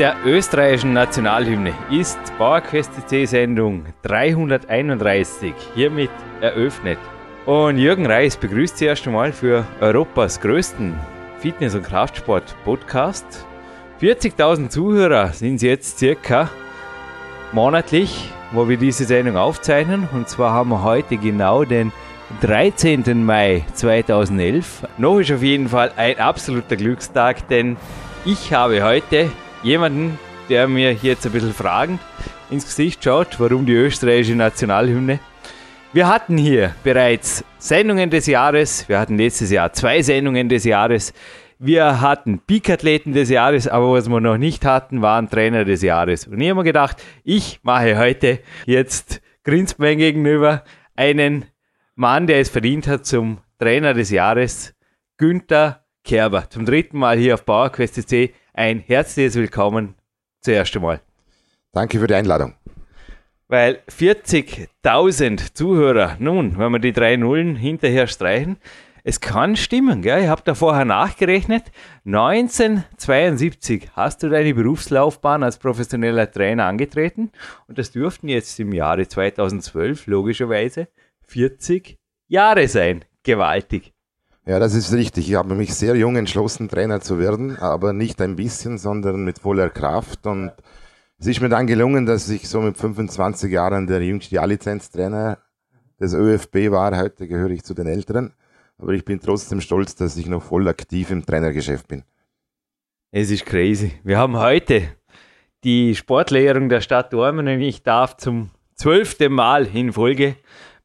der österreichischen Nationalhymne ist PowerQuest C-Sendung 331 hiermit eröffnet. Und Jürgen Reis begrüßt Sie erst einmal für Europas größten Fitness- und Kraftsport-Podcast. 40.000 Zuhörer sind es jetzt circa monatlich, wo wir diese Sendung aufzeichnen. Und zwar haben wir heute genau den 13. Mai 2011. Noch ist auf jeden Fall ein absoluter Glückstag, denn ich habe heute jemanden, der mir jetzt ein bisschen fragend ins Gesicht schaut, warum die österreichische Nationalhymne. Wir hatten hier bereits Sendungen des Jahres, wir hatten letztes Jahr zwei Sendungen des Jahres, wir hatten Peak-Athleten des Jahres, aber was wir noch nicht hatten, waren Trainer des Jahres. Und ich habe mir gedacht, ich mache heute jetzt, grinst gegenüber, einen Mann, der es verdient hat zum Trainer des Jahres, Günther Kerber. Zum dritten Mal hier auf PowerQuest C ein herzliches Willkommen zuerst einmal. Danke für die Einladung. Weil 40.000 Zuhörer, nun, wenn wir die drei Nullen hinterher streichen, es kann stimmen, gell? Ich habe da vorher nachgerechnet. 1972 hast du deine Berufslaufbahn als professioneller Trainer angetreten und das dürften jetzt im Jahre 2012 logischerweise 40 Jahre sein. Gewaltig. Ja, das ist richtig. Ich habe mich sehr jung entschlossen, Trainer zu werden, aber nicht ein bisschen, sondern mit voller Kraft. Und es ist mir dann gelungen, dass ich so mit 25 Jahren der jüngste A-Lizenz-Trainer des ÖFB war. Heute gehöre ich zu den Älteren. Aber ich bin trotzdem stolz, dass ich noch voll aktiv im Trainergeschäft bin. Es ist crazy. Wir haben heute die Sportlehrung der Stadt Dormen und ich darf zum zwölften Mal in Folge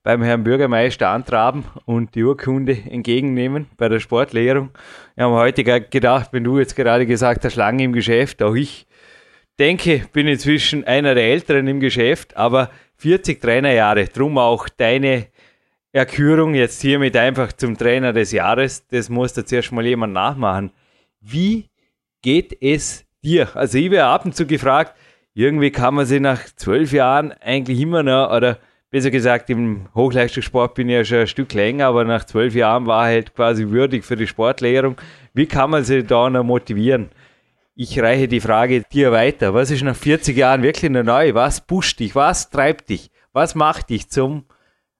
beim Herrn Bürgermeister antraben und die Urkunde entgegennehmen bei der Sportlehrung. Wir haben heute gedacht, wenn du jetzt gerade gesagt hast, lange im Geschäft, auch ich denke, bin inzwischen einer der Älteren im Geschäft, aber 40 Trainerjahre, drum auch deine Erkürung jetzt hiermit einfach zum Trainer des Jahres, das muss da zuerst mal jemand nachmachen. Wie geht es dir? Also ich werde ab und zu gefragt, irgendwie kann man sich nach zwölf Jahren eigentlich immer noch, oder besser gesagt, im Hochleistungssport bin ich ja schon ein Stück länger, aber nach zwölf Jahren war halt quasi würdig für die Sportlehrung. Wie kann man sich da noch motivieren? Ich reiche die Frage dir weiter. Was ist nach 40 Jahren wirklich noch neu? Was pusht dich? Was treibt dich? Was macht dich zum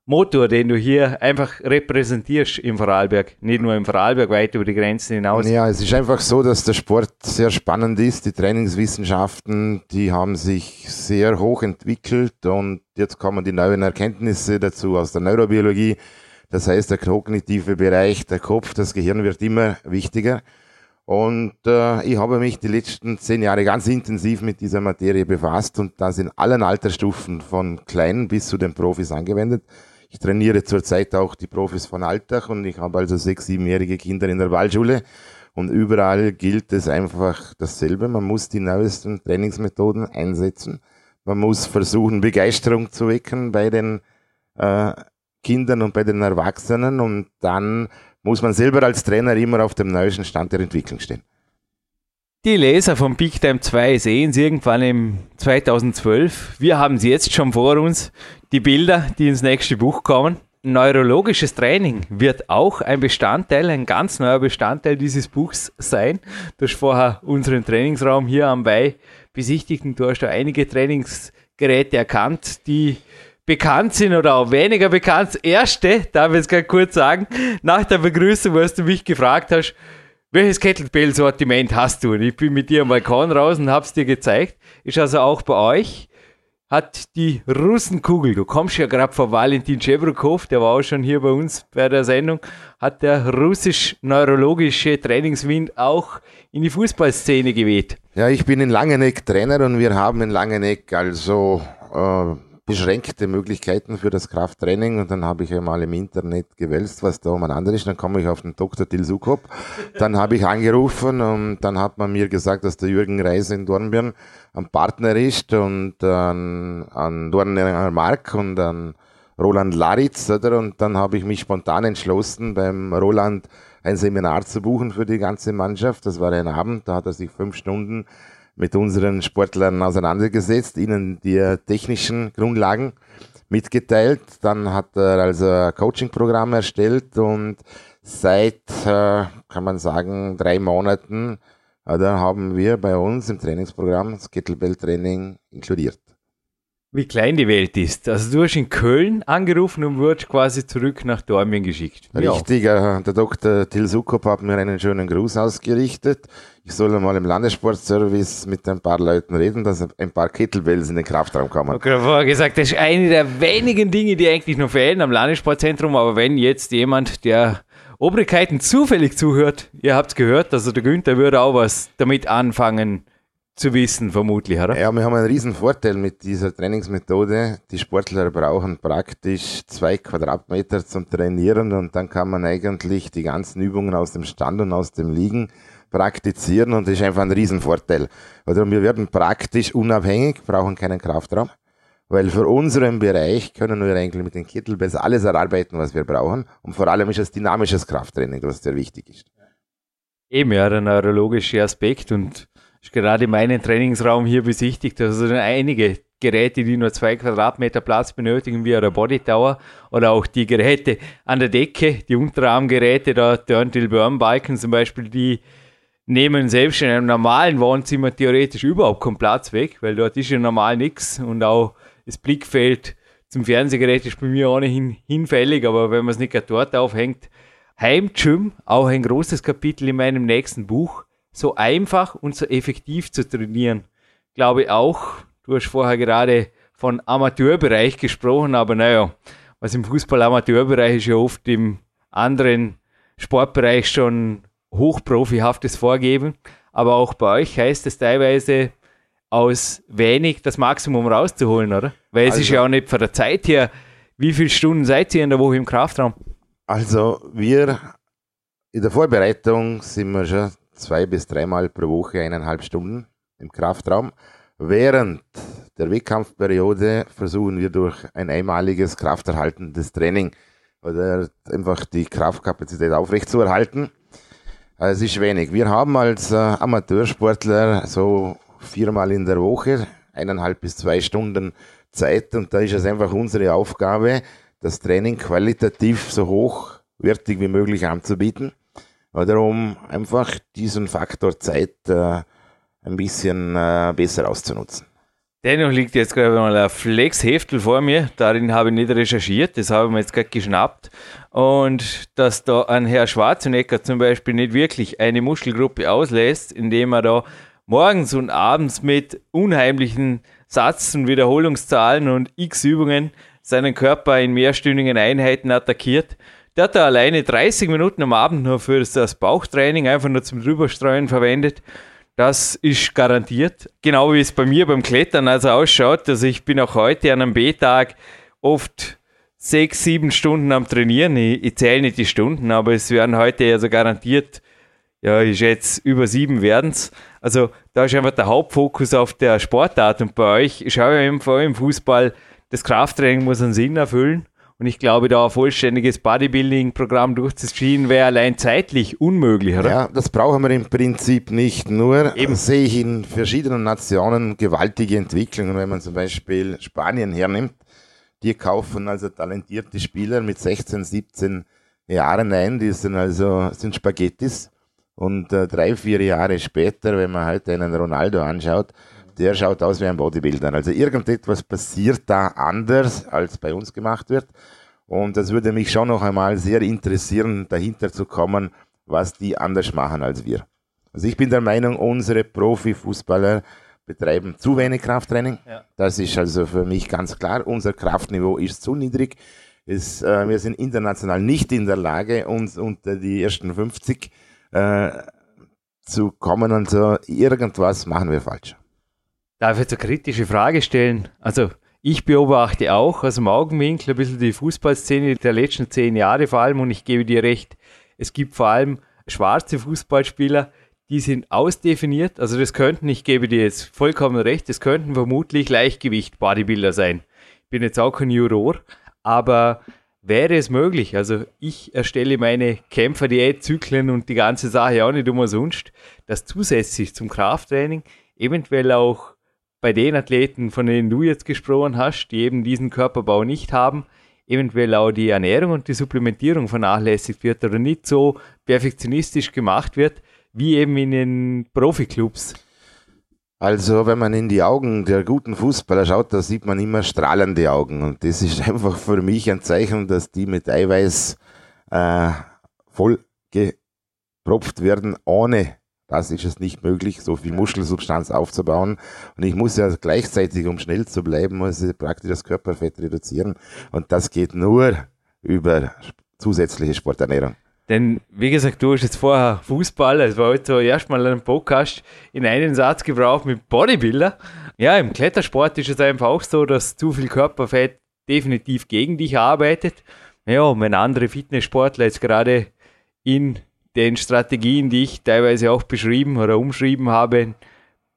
Motor, den du hier einfach repräsentierst im Vorarlberg, nicht nur im Vorarlberg, weit über die Grenzen hinaus. Ja, es ist einfach so, dass der Sport sehr spannend ist. Die Trainingswissenschaften, die haben sich sehr hoch entwickelt und jetzt kommen die neuen Erkenntnisse dazu aus der Neurobiologie. Das heißt, der kognitive Bereich, der Kopf, das Gehirn wird immer wichtiger. Und äh, ich habe mich die letzten zehn Jahre ganz intensiv mit dieser Materie befasst und das in allen Altersstufen von kleinen bis zu den Profis angewendet. Ich trainiere zurzeit auch die Profis von Alltag und ich habe also sechs, siebenjährige Kinder in der Ballschule. Und überall gilt es einfach dasselbe. Man muss die neuesten Trainingsmethoden einsetzen. Man muss versuchen, Begeisterung zu wecken bei den äh, Kindern und bei den Erwachsenen. Und dann muss man selber als Trainer immer auf dem neuesten Stand der Entwicklung stehen. Die Leser von Big Time 2 sehen sie irgendwann im 2012. Wir haben sie jetzt schon vor uns. Die Bilder, die ins nächste Buch kommen. Neurologisches Training wird auch ein Bestandteil, ein ganz neuer Bestandteil dieses Buchs sein. Du hast vorher unseren Trainingsraum hier am Bei besichtigt und du hast da einige Trainingsgeräte erkannt, die bekannt sind oder auch weniger bekannt. Das erste, darf ich jetzt gerade kurz sagen, nach der Begrüßung, was du mich gefragt hast, welches Kettlebell-Sortiment hast du? Und ich bin mit dir am Balkon raus und habe es dir gezeigt. Ist also auch bei euch hat die Russenkugel, du kommst ja gerade von Valentin Chebrukov, der war auch schon hier bei uns bei der Sendung, hat der russisch-neurologische Trainingswind auch in die Fußballszene geweht. Ja, ich bin in Langeneck Trainer und wir haben in Langeneck also äh, beschränkte Möglichkeiten für das Krafttraining und dann habe ich einmal im Internet gewälzt, was da umeinander ist. Dann komme ich auf den Dr. Tilsukop. Dann habe ich angerufen und dann hat man mir gesagt, dass der Jürgen Reis in Dornbirn ein Partner ist und an, an Dornbirner Mark und an Roland Laritz, oder? Und dann habe ich mich spontan entschlossen, beim Roland ein Seminar zu buchen für die ganze Mannschaft. Das war ein Abend, da hat er sich fünf Stunden mit unseren Sportlern auseinandergesetzt, ihnen die technischen Grundlagen mitgeteilt. Dann hat er also ein Coaching-Programm erstellt und seit, äh, kann man sagen, drei Monaten äh, da haben wir bei uns im Trainingsprogramm das Kettlebell-Training inkludiert wie klein die Welt ist. Also du hast in Köln angerufen und wurdest quasi zurück nach Dormien geschickt. Richtig, ja. der Dr. Till Sukop hat mir einen schönen Gruß ausgerichtet. Ich soll mal im Landessportservice mit ein paar Leuten reden, dass ein paar Kettlebells in den Kraftraum kommen. Okay, vorher gesagt, das ist eine der wenigen Dinge, die eigentlich noch fehlen am Landessportzentrum. Aber wenn jetzt jemand, der Obrigkeiten zufällig zuhört, ihr habt es gehört, also der Günther würde auch was damit anfangen zu wissen, vermutlich, oder? Ja, wir haben einen riesen Vorteil mit dieser Trainingsmethode. Die Sportler brauchen praktisch zwei Quadratmeter zum Trainieren und dann kann man eigentlich die ganzen Übungen aus dem Stand und aus dem Liegen praktizieren und das ist einfach ein Riesenvorteil. Oder wir werden praktisch unabhängig, brauchen keinen Kraftraum, weil für unseren Bereich können wir eigentlich mit den Kettlebells alles erarbeiten, was wir brauchen und vor allem ist es dynamisches Krafttraining, was sehr wichtig ist. Eben, ja, der neurologische Aspekt und gerade meinen Trainingsraum hier besichtigt. Also einige Geräte, die nur zwei Quadratmeter Platz benötigen, wie eine Body Tower oder auch die Geräte an der Decke, die Unterarmgeräte, da Turntil Burn Balken zum Beispiel, die nehmen selbst in einem normalen Wohnzimmer theoretisch überhaupt keinen Platz weg, weil dort ist ja normal nichts und auch das Blickfeld zum Fernsehgerät ist bei mir ohnehin hinfällig, aber wenn man es nicht dort aufhängt, Heimgym, auch ein großes Kapitel in meinem nächsten Buch so einfach und so effektiv zu trainieren. Glaube auch, du hast vorher gerade von Amateurbereich gesprochen, aber naja, was im Fußball Amateurbereich ist ja oft im anderen Sportbereich schon hochprofihaftes Vorgeben. Aber auch bei euch heißt es teilweise, aus wenig das Maximum rauszuholen, oder? Weil es ist ja auch nicht von der Zeit her, wie viele Stunden seid ihr in der Woche im Kraftraum? Also wir in der Vorbereitung sind wir schon zwei bis dreimal pro Woche eineinhalb Stunden im Kraftraum. Während der Wettkampfperiode versuchen wir durch ein einmaliges krafterhaltendes Training oder einfach die Kraftkapazität aufrechtzuerhalten. Also es ist wenig. Wir haben als äh, Amateursportler so viermal in der Woche eineinhalb bis zwei Stunden Zeit und da ist es einfach unsere Aufgabe, das Training qualitativ so hochwertig wie möglich anzubieten darum einfach diesen Faktor Zeit äh, ein bisschen äh, besser auszunutzen. Dennoch liegt jetzt gerade mal ein Flex-Heftel vor mir. Darin habe ich nicht recherchiert. Das habe ich mir jetzt gerade geschnappt. Und dass da ein Herr Schwarzenegger zum Beispiel nicht wirklich eine Muskelgruppe auslässt, indem er da morgens und abends mit unheimlichen Satz- und Wiederholungszahlen und X-Übungen seinen Körper in mehrstündigen Einheiten attackiert, der hat da alleine 30 Minuten am Abend nur für das Bauchtraining einfach nur zum Drüberstreuen verwendet. Das ist garantiert. Genau wie es bei mir beim Klettern also ausschaut. Also ich bin auch heute an einem B-Tag oft sechs, sieben Stunden am Trainieren. Ich, ich zähle nicht die Stunden, aber es werden heute also garantiert, ja, ich schätze, über sieben werden es. Also da ist einfach der Hauptfokus auf der Sportart und bei euch, ich schaue ja vor allem im Fußball, das Krafttraining muss einen Sinn erfüllen. Und ich glaube, da ein vollständiges Bodybuilding-Programm durchzuziehen, wäre allein zeitlich unmöglich, oder? Ja, das brauchen wir im Prinzip nicht. Nur Eben. sehe ich in verschiedenen Nationen gewaltige Entwicklungen. Wenn man zum Beispiel Spanien hernimmt, die kaufen also talentierte Spieler mit 16, 17 Jahren ein, die sind also sind Spaghettis. Und äh, drei, vier Jahre später, wenn man heute einen Ronaldo anschaut, der schaut aus wie ein Bodybuilder. Also irgendetwas passiert da anders, als bei uns gemacht wird. Und das würde mich schon noch einmal sehr interessieren, dahinter zu kommen, was die anders machen als wir. Also ich bin der Meinung, unsere Profifußballer betreiben zu wenig Krafttraining. Ja. Das ist also für mich ganz klar. Unser Kraftniveau ist zu niedrig. Es, äh, wir sind international nicht in der Lage, uns unter die ersten 50 äh, zu kommen und so irgendwas machen wir falsch. Darf ich jetzt eine kritische Frage stellen? Also ich beobachte auch aus dem Augenwinkel ein bisschen die Fußballszene der letzten zehn Jahre vor allem und ich gebe dir recht, es gibt vor allem schwarze Fußballspieler, die sind ausdefiniert. Also das könnten, ich gebe dir jetzt vollkommen recht, das könnten vermutlich Leichtgewicht Bodybuilder sein. Ich bin jetzt auch kein Juror, aber wäre es möglich, also ich erstelle meine Kämpfer-Diät-Zyklen und die ganze Sache auch nicht umsonst, dass zusätzlich zum Krafttraining eventuell auch bei den Athleten, von denen du jetzt gesprochen hast, die eben diesen Körperbau nicht haben, eventuell auch die Ernährung und die Supplementierung vernachlässigt wird oder nicht so perfektionistisch gemacht wird, wie eben in den Profiklubs? Also, wenn man in die Augen der guten Fußballer schaut, da sieht man immer strahlende Augen. Und das ist einfach für mich ein Zeichen, dass die mit Eiweiß äh, voll gepropft werden, ohne das ist es nicht möglich, so viel Muskelsubstanz aufzubauen. Und ich muss ja gleichzeitig, um schnell zu bleiben, muss ich praktisch das Körperfett reduzieren. Und das geht nur über zusätzliche Sporternährung. Denn, wie gesagt, du hast jetzt vorher Fußball, es war heute erstmal ein Podcast in einen Satz gebraucht mit Bodybuilder. Ja, im Klettersport ist es einfach auch so, dass zu viel Körperfett definitiv gegen dich arbeitet. Ja, wenn andere Fitnesssportler jetzt gerade in den Strategien, die ich teilweise auch beschrieben oder umschrieben habe,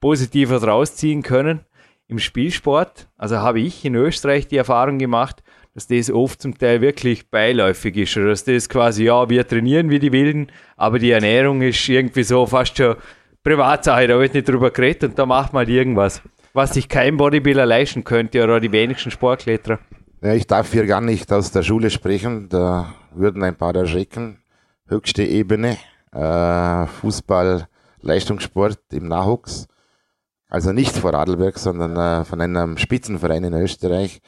positiv was rausziehen können. Im Spielsport, also habe ich in Österreich die Erfahrung gemacht, dass das oft zum Teil wirklich beiläufig ist. Oder dass das quasi, ja, wir trainieren wie die Wilden, aber die Ernährung ist irgendwie so fast schon Privatsache, da wird nicht drüber geredet und da macht man halt irgendwas, was sich kein Bodybuilder leisten könnte oder die wenigsten Sportkletterer. Ja, ich darf hier gar nicht aus der Schule sprechen, da würden ein paar erschrecken. Höchste Ebene, äh, Fußball, Leistungssport im Nachwuchs. Also nicht vor Radlberg, sondern äh, von einem Spitzenverein in Österreich.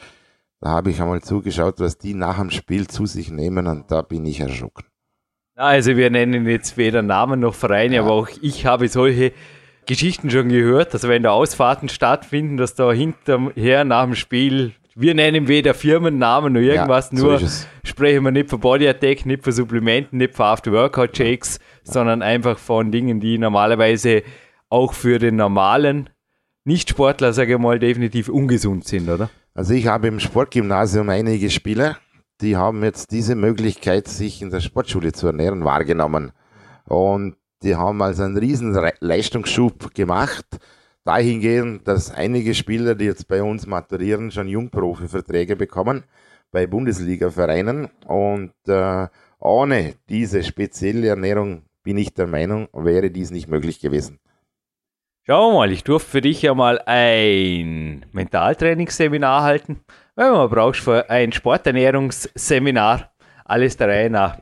Da habe ich einmal zugeschaut, was die nach dem Spiel zu sich nehmen und da bin ich erschrocken. Also wir nennen jetzt weder Namen noch Vereine, ja. aber auch ich habe solche Geschichten schon gehört, dass wenn da Ausfahrten stattfinden, dass da hinterher nach dem Spiel, wir nennen weder Firmennamen noch irgendwas, ja, so nur sprechen wir nicht von Body Attack, nicht von Supplementen, nicht von After-Workout-Shakes, ja. sondern einfach von Dingen, die normalerweise auch für den normalen Nicht-Sportler, sage ich mal, definitiv ungesund sind, oder? Also ich habe im Sportgymnasium einige Spieler, die haben jetzt diese Möglichkeit, sich in der Sportschule zu ernähren, wahrgenommen. Und die haben also einen riesen Leistungsschub gemacht, dahingehend, dass einige Spieler, die jetzt bei uns maturieren, schon Jungprofi-Verträge bekommen bei Bundesliga-Vereinen. Und äh, ohne diese spezielle Ernährung bin ich der Meinung, wäre dies nicht möglich gewesen. Schauen wir mal, ich durfte für dich ja mal ein Mentaltrainingsseminar halten. Wenn man brauchst für ein Sporternährungsseminar, alles der Reihe nach.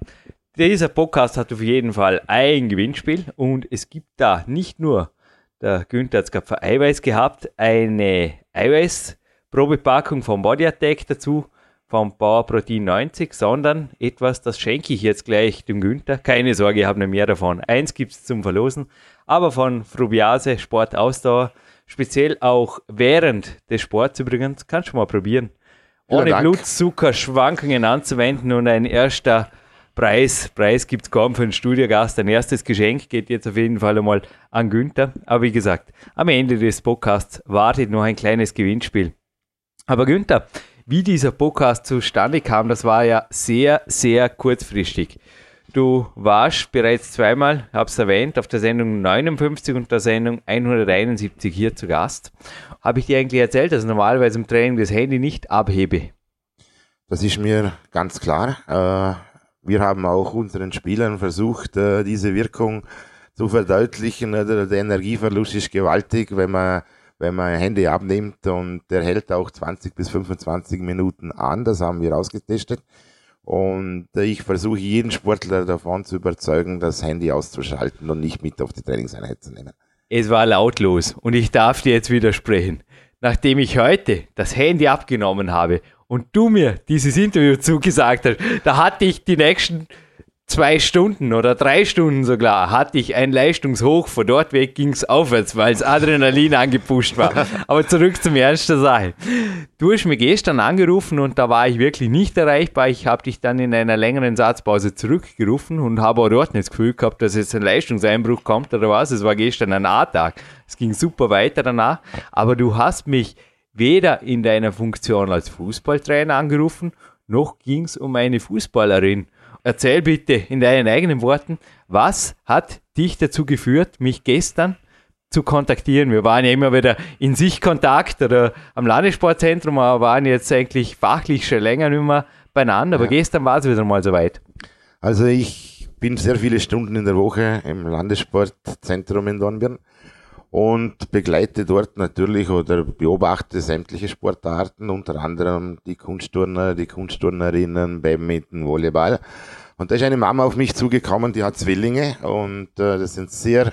Dieser Podcast hat auf jeden Fall ein Gewinnspiel und es gibt da nicht nur, der Günther hat es gerade für Eiweiß gehabt, eine Eiweißprobepackung vom Body Attack dazu, vom Power Protein 90, sondern etwas, das schenke ich jetzt gleich dem Günther. Keine Sorge, ich habe noch mehr davon. Eins gibt es zum Verlosen aber von Frubiase Sport Ausdauer, speziell auch während des Sports übrigens, kannst du mal probieren. Ohne Blutzuckerschwankungen anzuwenden und ein erster Preis, Preis gibt es kaum für einen Studiogast. Ein erstes Geschenk geht jetzt auf jeden Fall einmal an Günther. Aber wie gesagt, am Ende des Podcasts wartet noch ein kleines Gewinnspiel. Aber Günther, wie dieser Podcast zustande kam, das war ja sehr, sehr kurzfristig. Du warst bereits zweimal, habe es erwähnt, auf der Sendung 59 und der Sendung 171 hier zu Gast. Habe ich dir eigentlich erzählt, dass normalerweise im Training das Handy nicht abhebe? Das ist mir ganz klar. Äh, wir haben auch unseren Spielern versucht, äh, diese Wirkung zu verdeutlichen. Der Energieverlust ist gewaltig, wenn man wenn man ein Handy abnimmt und der hält auch 20 bis 25 Minuten an. Das haben wir ausgetestet. Und ich versuche jeden Sportler davon zu überzeugen, das Handy auszuschalten und nicht mit auf die Trainingseinheit zu nehmen. Es war lautlos und ich darf dir jetzt widersprechen. Nachdem ich heute das Handy abgenommen habe und du mir dieses Interview zugesagt hast, da hatte ich die nächsten zwei Stunden oder drei Stunden sogar hatte ich ein Leistungshoch. Von dort weg ging es aufwärts, weil das Adrenalin angepusht war. Aber zurück zum Ernst der Sache. Du hast mich gestern angerufen und da war ich wirklich nicht erreichbar. Ich habe dich dann in einer längeren Satzpause zurückgerufen und habe auch dort nicht das Gefühl gehabt, dass jetzt ein Leistungseinbruch kommt oder was. Es war gestern ein A-Tag. Es ging super weiter danach. Aber du hast mich weder in deiner Funktion als Fußballtrainer angerufen, noch ging es um eine Fußballerin. Erzähl bitte in deinen eigenen Worten, was hat dich dazu geführt, mich gestern zu kontaktieren? Wir waren ja immer wieder in Sichtkontakt oder am Landessportzentrum, aber waren jetzt eigentlich fachlich schon länger nicht mehr beieinander. Aber ja. gestern war es wieder mal soweit. Also ich bin sehr viele Stunden in der Woche im Landessportzentrum in Dornbirn und begleite dort natürlich oder beobachte sämtliche Sportarten, unter anderem die Kunstturner, die Kunstturnerinnen, Badminton, Volleyball. Und da ist eine Mama auf mich zugekommen, die hat Zwillinge und äh, das sind sehr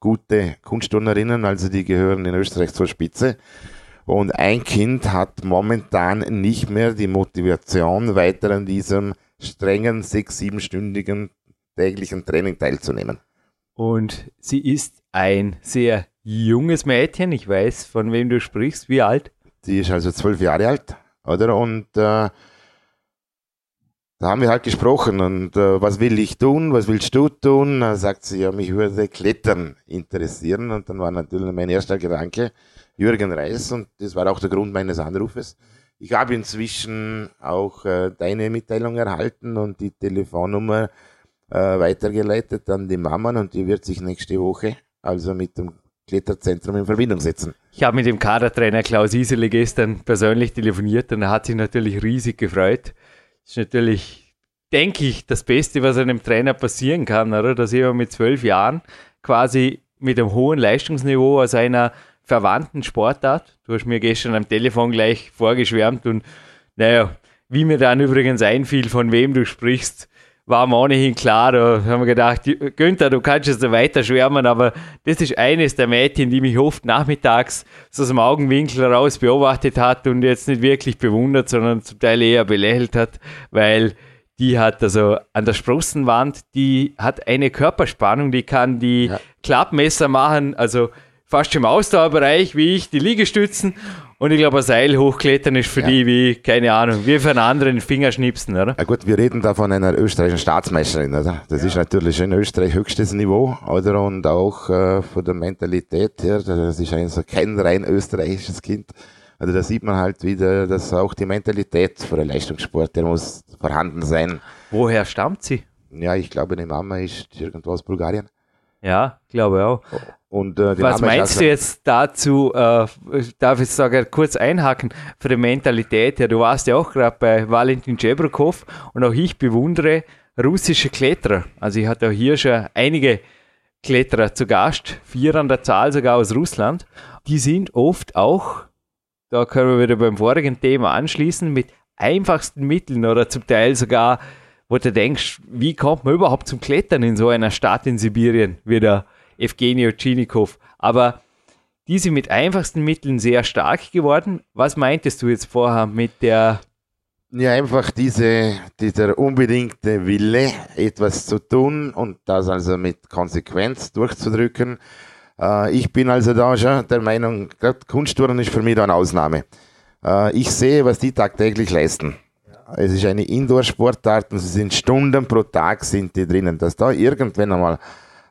gute Kunstturnerinnen, also die gehören in Österreich zur Spitze. Und ein Kind hat momentan nicht mehr die Motivation, weiter an diesem strengen, sechs-, siebenstündigen täglichen Training teilzunehmen. Und sie ist ein sehr junges Mädchen. Ich weiß, von wem du sprichst. Wie alt? Die ist also zwölf Jahre alt, oder? Und äh, da haben wir halt gesprochen und äh, was will ich tun, was willst du tun? Da sagt sie, ja, mich würde Klettern interessieren und dann war natürlich mein erster Gedanke Jürgen Reis und das war auch der Grund meines Anrufes. Ich habe inzwischen auch äh, deine Mitteilung erhalten und die Telefonnummer äh, weitergeleitet an die Mama und die wird sich nächste Woche also mit dem Kletterzentrum in Verbindung setzen. Ich habe mit dem Kadertrainer Klaus Isele gestern persönlich telefoniert und er hat sich natürlich riesig gefreut. Das ist natürlich, denke ich, das Beste, was einem Trainer passieren kann, oder? Dass er mit zwölf Jahren quasi mit einem hohen Leistungsniveau aus einer verwandten Sportart, du hast mir gestern am Telefon gleich vorgeschwärmt und naja, wie mir dann übrigens einfiel, von wem du sprichst, war mir ohnehin klar. Da haben wir gedacht, Günther, du kannst jetzt weiter schwärmen, aber das ist eines der Mädchen, die mich oft nachmittags so aus dem Augenwinkel raus beobachtet hat und jetzt nicht wirklich bewundert, sondern zum Teil eher belächelt hat, weil die hat also an der Sprossenwand, die hat eine Körperspannung, die kann die ja. Klappmesser machen, also fast im Ausdauerbereich wie ich, die Liegestützen und ich glaube, ein Seil hochklettern ist für ja. die wie, keine Ahnung, wie für einen anderen Fingerschnipsen, oder? Ja gut, wir reden da von einer österreichischen Staatsmeisterin, oder? Das ja. ist natürlich in Österreich höchstes Niveau, oder? Und auch äh, von der Mentalität her, das ist ein so kein rein österreichisches Kind. Also da sieht man halt wieder, dass auch die Mentalität für den Leistungssport, der muss vorhanden sein. Woher stammt sie? Ja, ich glaube, die Mama ist irgendwo aus Bulgarien. Ja, glaube auch. Und, äh, Was meinst du jetzt dazu? Äh, darf ich sogar kurz einhaken für die Mentalität? Ja, du warst ja auch gerade bei Valentin Jebrokov und auch ich bewundere russische Kletterer. Also ich hatte auch hier schon einige Kletterer zu Gast, vier an der Zahl sogar aus Russland. Die sind oft auch, da können wir wieder beim vorigen Thema anschließen, mit einfachsten Mitteln oder zum Teil sogar, wo du denkst, wie kommt man überhaupt zum Klettern in so einer Stadt in Sibirien wie der Evgeny Ochinikov. Aber die sind mit einfachsten Mitteln sehr stark geworden. Was meintest du jetzt vorher mit der ja, einfach diese, dieser unbedingte Wille, etwas zu tun und das also mit Konsequenz durchzudrücken. Äh, ich bin also da schon der Meinung, Kunsttouren ist für mich da eine Ausnahme. Äh, ich sehe, was die tagtäglich leisten. Es ist eine Indoor-Sportart und sie sind Stunden pro Tag sind die drinnen. Dass da irgendwann einmal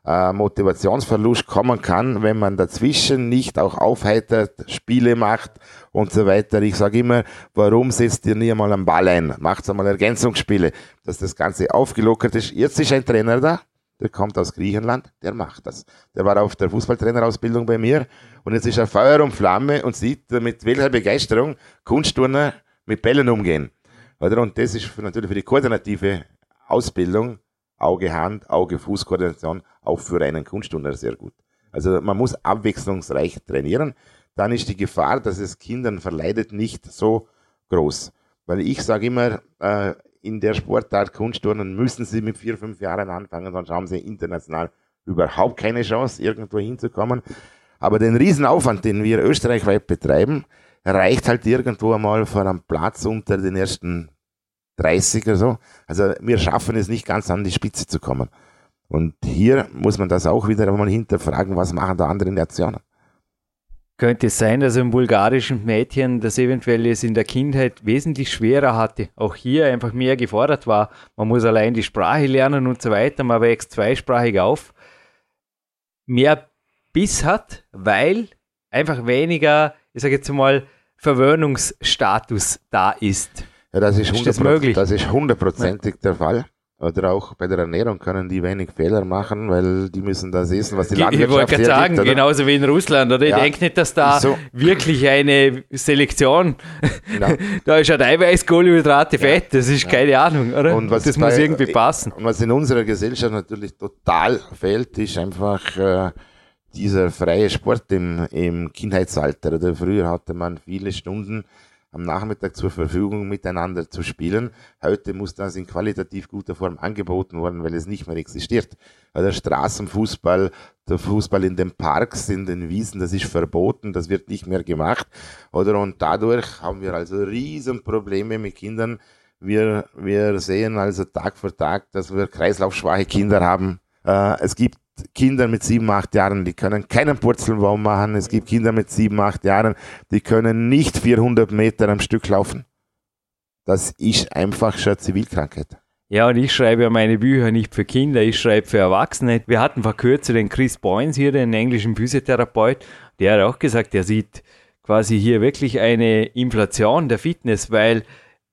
äh, Motivationsverlust kommen kann, wenn man dazwischen nicht auch aufheitert, Spiele macht und so weiter. Ich sage immer, warum setzt ihr nie einmal einen Ball ein? Macht einmal Ergänzungsspiele, dass das Ganze aufgelockert ist. Jetzt ist ein Trainer da, der kommt aus Griechenland, der macht das. Der war auf der Fußballtrainerausbildung bei mir und jetzt ist er Feuer und Flamme und sieht, mit welcher Begeisterung Kunstturner mit Bällen umgehen. Und das ist natürlich für die koordinative Ausbildung Auge, Hand, Auge, Fußkoordination auch für einen Kunstturner sehr gut. Also man muss abwechslungsreich trainieren. Dann ist die Gefahr, dass es Kindern verleidet, nicht so groß. Weil ich sage immer, äh, in der Sportart Kunstturnen müssen sie mit vier, fünf Jahren anfangen, sonst haben sie international überhaupt keine Chance, irgendwo hinzukommen. Aber den Riesenaufwand, den wir österreichweit betreiben, reicht halt irgendwo einmal vor einem Platz unter den ersten 30 oder so. Also wir schaffen es nicht ganz an die Spitze zu kommen. Und hier muss man das auch wieder einmal hinterfragen, was machen da andere Nationen? Könnte es sein, dass ein bulgarischen Mädchen das eventuell es in der Kindheit wesentlich schwerer hatte, auch hier einfach mehr gefordert war. Man muss allein die Sprache lernen und so weiter, man wächst zweisprachig auf. Mehr Biss hat, weil einfach weniger, ich sage jetzt mal, Verwöhnungsstatus da ist. Ja, das ist, ist das möglich? Das ist hundertprozentig ja. der Fall. Oder auch bei der Ernährung können die wenig Fehler machen, weil die müssen das essen, was die Landwirtschaft Ich wollte gerade sagen, oder? genauso wie in Russland, oder? Ich ja. denke nicht, dass da so. wirklich eine Selektion, ja. da ist halt Eiweiß, Kohlenhydrate, Fett, das ist keine Ahnung, oder? Und was das bei, muss irgendwie passen. Und was in unserer Gesellschaft natürlich total fehlt, ist einfach äh, dieser freie Sport im, im Kindheitsalter. Oder früher hatte man viele Stunden am Nachmittag zur Verfügung miteinander zu spielen. Heute muss das in qualitativ guter Form angeboten werden, weil es nicht mehr existiert. Der Straßenfußball, der Fußball in den Parks, in den Wiesen, das ist verboten, das wird nicht mehr gemacht. Oder und dadurch haben wir also riesen Probleme mit Kindern. Wir, wir sehen also Tag für Tag, dass wir kreislaufschwache Kinder haben. Äh, es gibt Kinder mit sieben, acht Jahren, die können keinen Purzelbaum machen. Es gibt Kinder mit sieben, acht Jahren, die können nicht 400 Meter am Stück laufen. Das ist einfach schon Zivilkrankheit. Ja, und ich schreibe ja meine Bücher nicht für Kinder, ich schreibe für Erwachsene. Wir hatten vor kurzem den Chris Boynes hier, den englischen Physiotherapeut, der hat auch gesagt, er sieht quasi hier wirklich eine Inflation der Fitness, weil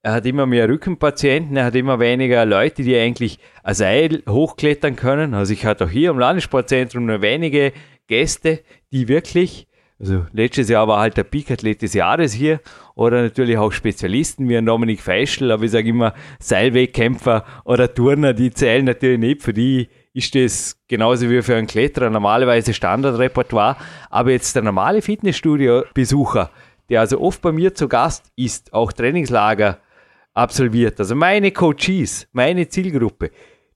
er hat immer mehr Rückenpatienten, er hat immer weniger Leute, die eigentlich ein Seil hochklettern können. Also ich hatte auch hier im Landessportzentrum nur wenige Gäste, die wirklich, also letztes Jahr war halt der Peak-Athlet des Jahres hier oder natürlich auch Spezialisten wie ein Dominik Feischl, aber ich sage immer Seilwegkämpfer oder Turner, die zählen natürlich nicht, für die ist das genauso wie für einen Kletterer normalerweise Standardrepertoire, aber jetzt der normale Fitnessstudio-Besucher, der also oft bei mir zu Gast ist, auch Trainingslager absolviert. Also meine Coaches, meine Zielgruppe,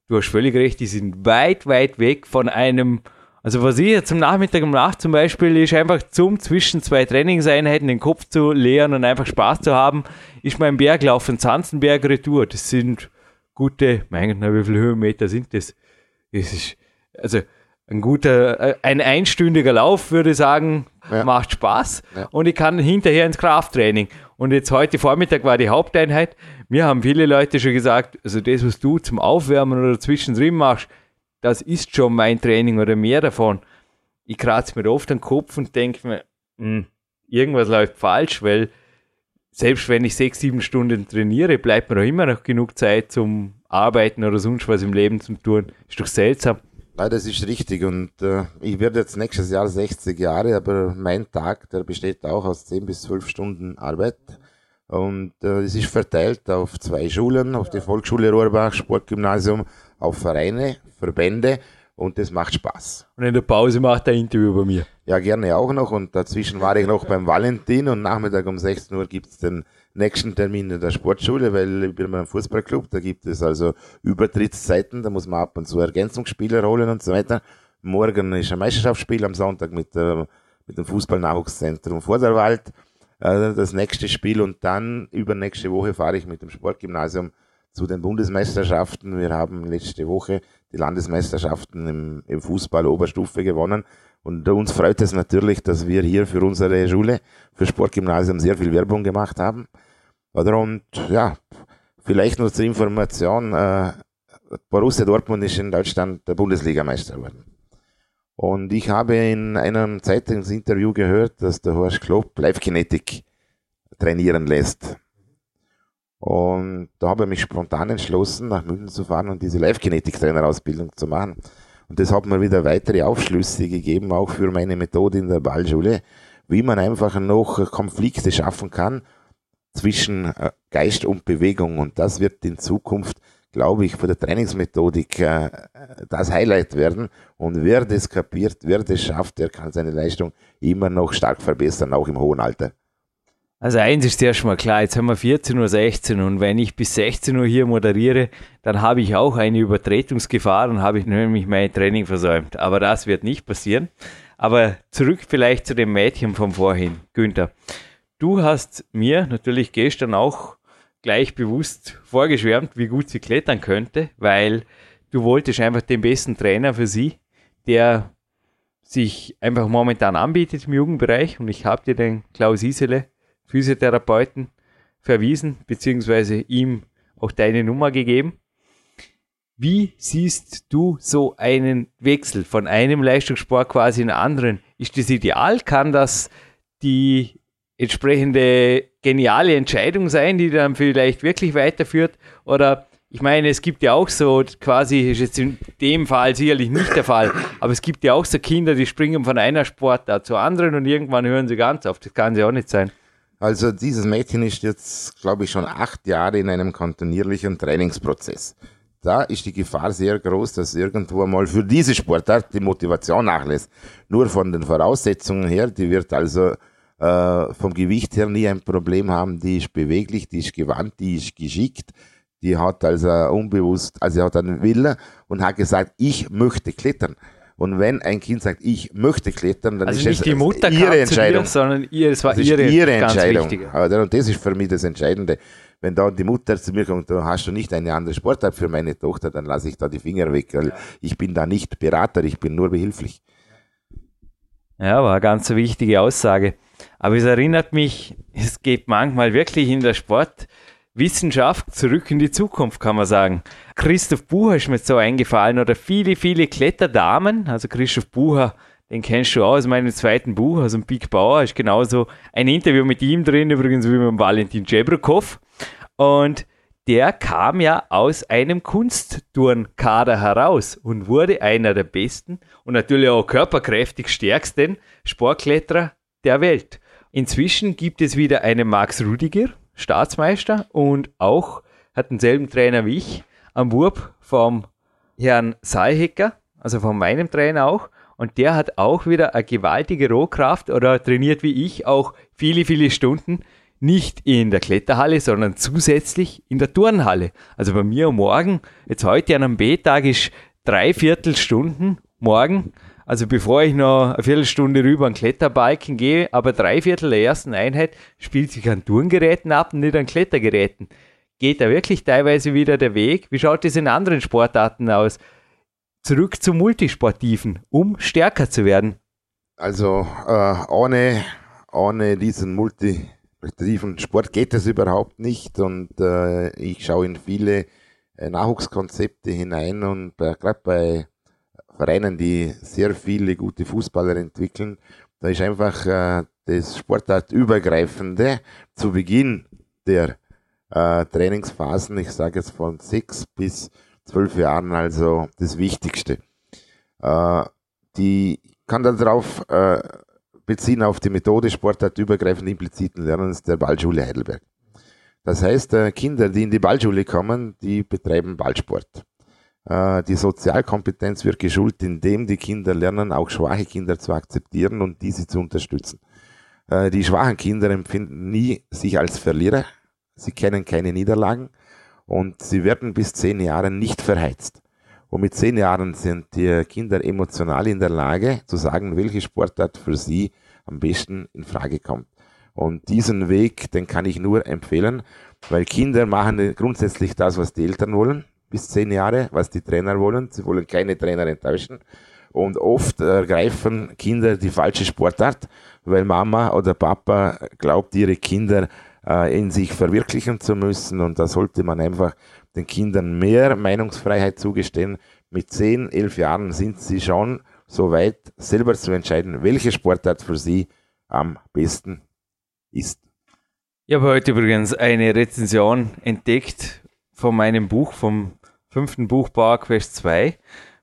du hast völlig recht, die sind weit, weit weg von einem, also was ich jetzt am Nachmittag Nacht zum Beispiel, ist einfach zum zwischen zwei Trainingseinheiten den Kopf zu leeren und einfach Spaß zu haben, ist mein Berglauf in Zanzenberg Retour. Das sind gute, mein Gott, wie viele Höhenmeter sind das? Das ist, also ein guter, äh, ein einstündiger Lauf, würde ich sagen, ja. macht Spaß. Ja. Und ich kann hinterher ins Krafttraining. Und jetzt heute Vormittag war die Haupteinheit. Mir haben viele Leute schon gesagt, also das, was du zum Aufwärmen oder zwischendrin machst, das ist schon mein Training oder mehr davon. Ich kratze mir oft den Kopf und denke mir, mh, hm, irgendwas läuft falsch, weil selbst wenn ich sechs, sieben Stunden trainiere, bleibt mir auch immer noch genug Zeit zum Arbeiten oder sonst was im Leben zu tun. Ist doch seltsam. Nein, das ist richtig. Und äh, ich werde jetzt nächstes Jahr 60 Jahre, aber mein Tag, der besteht auch aus 10 bis 12 Stunden Arbeit. Und äh, es ist verteilt auf zwei Schulen, auf die Volksschule Rohrbach, Sportgymnasium, auf Vereine, Verbände und das macht Spaß. Und in der Pause macht er ein Interview bei mir. Ja, gerne auch noch. Und dazwischen war ich noch beim Valentin und Nachmittag um 16 Uhr gibt's den nächsten Termin in der Sportschule, weil ich bin beim Fußballclub, da gibt es also Übertrittszeiten, da muss man ab und zu Ergänzungsspieler holen und so weiter. Morgen ist ein Meisterschaftsspiel am Sonntag mit, äh, mit dem Fußballnachwuchszentrum Vorderwald. Äh, das nächste Spiel und dann übernächste Woche fahre ich mit dem Sportgymnasium zu den Bundesmeisterschaften. Wir haben letzte Woche die Landesmeisterschaften im, im Fußball Oberstufe gewonnen. Und uns freut es natürlich, dass wir hier für unsere Schule, für Sportgymnasium sehr viel Werbung gemacht haben. Und ja, vielleicht nur zur Information, äh, Borussia Dortmund ist in Deutschland der Bundesligameister geworden. Und ich habe in einem Zeitungsinterview gehört, dass der Horst Klopp Live-Kinetik trainieren lässt. Und da habe ich mich spontan entschlossen, nach München zu fahren und diese Live-Kinetik-Trainerausbildung zu machen. Und das hat mir wieder weitere Aufschlüsse gegeben, auch für meine Methode in der Ballschule, wie man einfach noch Konflikte schaffen kann zwischen äh, Geist und Bewegung. Und das wird in Zukunft, glaube ich, von der Trainingsmethodik äh, das Highlight werden. Und wer das kapiert, wer das schafft, der kann seine Leistung immer noch stark verbessern, auch im hohen Alter. Also eins ist erstmal klar, jetzt haben wir 14.16 Uhr und wenn ich bis 16 Uhr hier moderiere, dann habe ich auch eine Übertretungsgefahr und habe ich nämlich mein Training versäumt. Aber das wird nicht passieren. Aber zurück vielleicht zu dem Mädchen von vorhin, Günther. Du hast mir natürlich gestern auch gleich bewusst vorgeschwärmt, wie gut sie klettern könnte, weil du wolltest einfach den besten Trainer für sie, der sich einfach momentan anbietet im Jugendbereich. Und ich habe dir den Klaus Isele, Physiotherapeuten, verwiesen, beziehungsweise ihm auch deine Nummer gegeben. Wie siehst du so einen Wechsel von einem Leistungssport quasi in einen anderen? Ist das ideal? Kann das die entsprechende geniale Entscheidung sein, die dann vielleicht wirklich weiterführt? Oder ich meine, es gibt ja auch so, quasi ist jetzt in dem Fall sicherlich nicht der Fall, aber es gibt ja auch so Kinder, die springen von einer Sportart zur anderen und irgendwann hören sie ganz auf. Das kann ja auch nicht sein. Also dieses Mädchen ist jetzt, glaube ich, schon acht Jahre in einem kontinuierlichen Trainingsprozess. Da ist die Gefahr sehr groß, dass irgendwo mal für diese Sportart die Motivation nachlässt. Nur von den Voraussetzungen her, die wird also äh, vom Gewicht her nie ein Problem haben. Die ist beweglich, die ist gewandt, die ist geschickt die hat also unbewusst, also sie hat einen Wille und hat gesagt, ich möchte klettern. Und wenn ein Kind sagt, ich möchte klettern, dann also ist nicht es die Mutter ihre Entscheidung. Dir, sondern ihr, es war das ihre, ist ihre ganz Entscheidung. Aber und das ist für mich das Entscheidende. Wenn da die Mutter zu mir kommt, du hast du nicht eine andere Sportart für meine Tochter, dann lasse ich da die Finger weg. Weil ich bin da nicht Berater, ich bin nur behilflich. Ja, war eine ganz wichtige Aussage. Aber es erinnert mich, es geht manchmal wirklich in der Sportwissenschaft zurück in die Zukunft, kann man sagen. Christoph Bucher ist mir so eingefallen oder viele, viele Kletterdamen. Also Christoph Bucher, den kennst du auch aus meinem zweiten Buch, also Big Bauer, ist genauso ein Interview mit ihm drin, übrigens wie mit Valentin Jebrokov. Und der kam ja aus einem Kunstturnkader heraus und wurde einer der besten und natürlich auch körperkräftig stärksten Sportkletterer der Welt. Inzwischen gibt es wieder einen Max Rudiger, Staatsmeister, und auch hat denselben Trainer wie ich, am Wurb vom Herrn Saalhecker, also von meinem Trainer auch. Und der hat auch wieder eine gewaltige Rohkraft oder trainiert wie ich auch viele, viele Stunden. Nicht in der Kletterhalle, sondern zusätzlich in der Turnhalle. Also bei mir morgen, jetzt heute an einem B-Tag ist dreiviertel Stunden morgen also bevor ich noch eine Viertelstunde rüber an Kletterbalken gehe, aber drei Viertel der ersten Einheit spielt sich an Turngeräten ab und nicht an Klettergeräten. Geht da wirklich teilweise wieder der Weg? Wie schaut es in anderen Sportarten aus? Zurück zum Multisportiven, um stärker zu werden. Also äh, ohne, ohne diesen multisportiven Sport geht es überhaupt nicht und äh, ich schaue in viele äh, Nachwuchskonzepte hinein und äh, gerade bei Vereinen, die sehr viele gute Fußballer entwickeln. Da ist einfach äh, das Sportartübergreifende zu Beginn der äh, Trainingsphasen, ich sage jetzt von sechs bis zwölf Jahren, also das Wichtigste. Äh, die kann darauf äh, beziehen auf die Methode sportartübergreifend impliziten Lernens der Ballschule Heidelberg. Das heißt, äh, Kinder, die in die Ballschule kommen, die betreiben Ballsport. Äh, die Sozialkompetenz wird geschult, indem die Kinder lernen, auch schwache Kinder zu akzeptieren und diese zu unterstützen. Äh, die schwachen Kinder empfinden nie sich als Verlierer. Sie kennen keine Niederlagen und sie werden bis zehn Jahre nicht verheizt. Und mit zehn Jahren sind die Kinder emotional in der Lage zu sagen, welche Sportart für sie am besten in Frage kommt. Und diesen Weg, den kann ich nur empfehlen, weil Kinder machen grundsätzlich das, was die Eltern wollen bis zehn Jahre, was die Trainer wollen. Sie wollen keine Trainer enttäuschen. Und oft ergreifen Kinder die falsche Sportart, weil Mama oder Papa glaubt, ihre Kinder äh, in sich verwirklichen zu müssen. Und da sollte man einfach den Kindern mehr Meinungsfreiheit zugestehen. Mit zehn, elf Jahren sind sie schon so weit, selber zu entscheiden, welche Sportart für sie am besten ist. Ich habe heute übrigens eine Rezension entdeckt von meinem Buch, vom fünften Buch Power Quest 2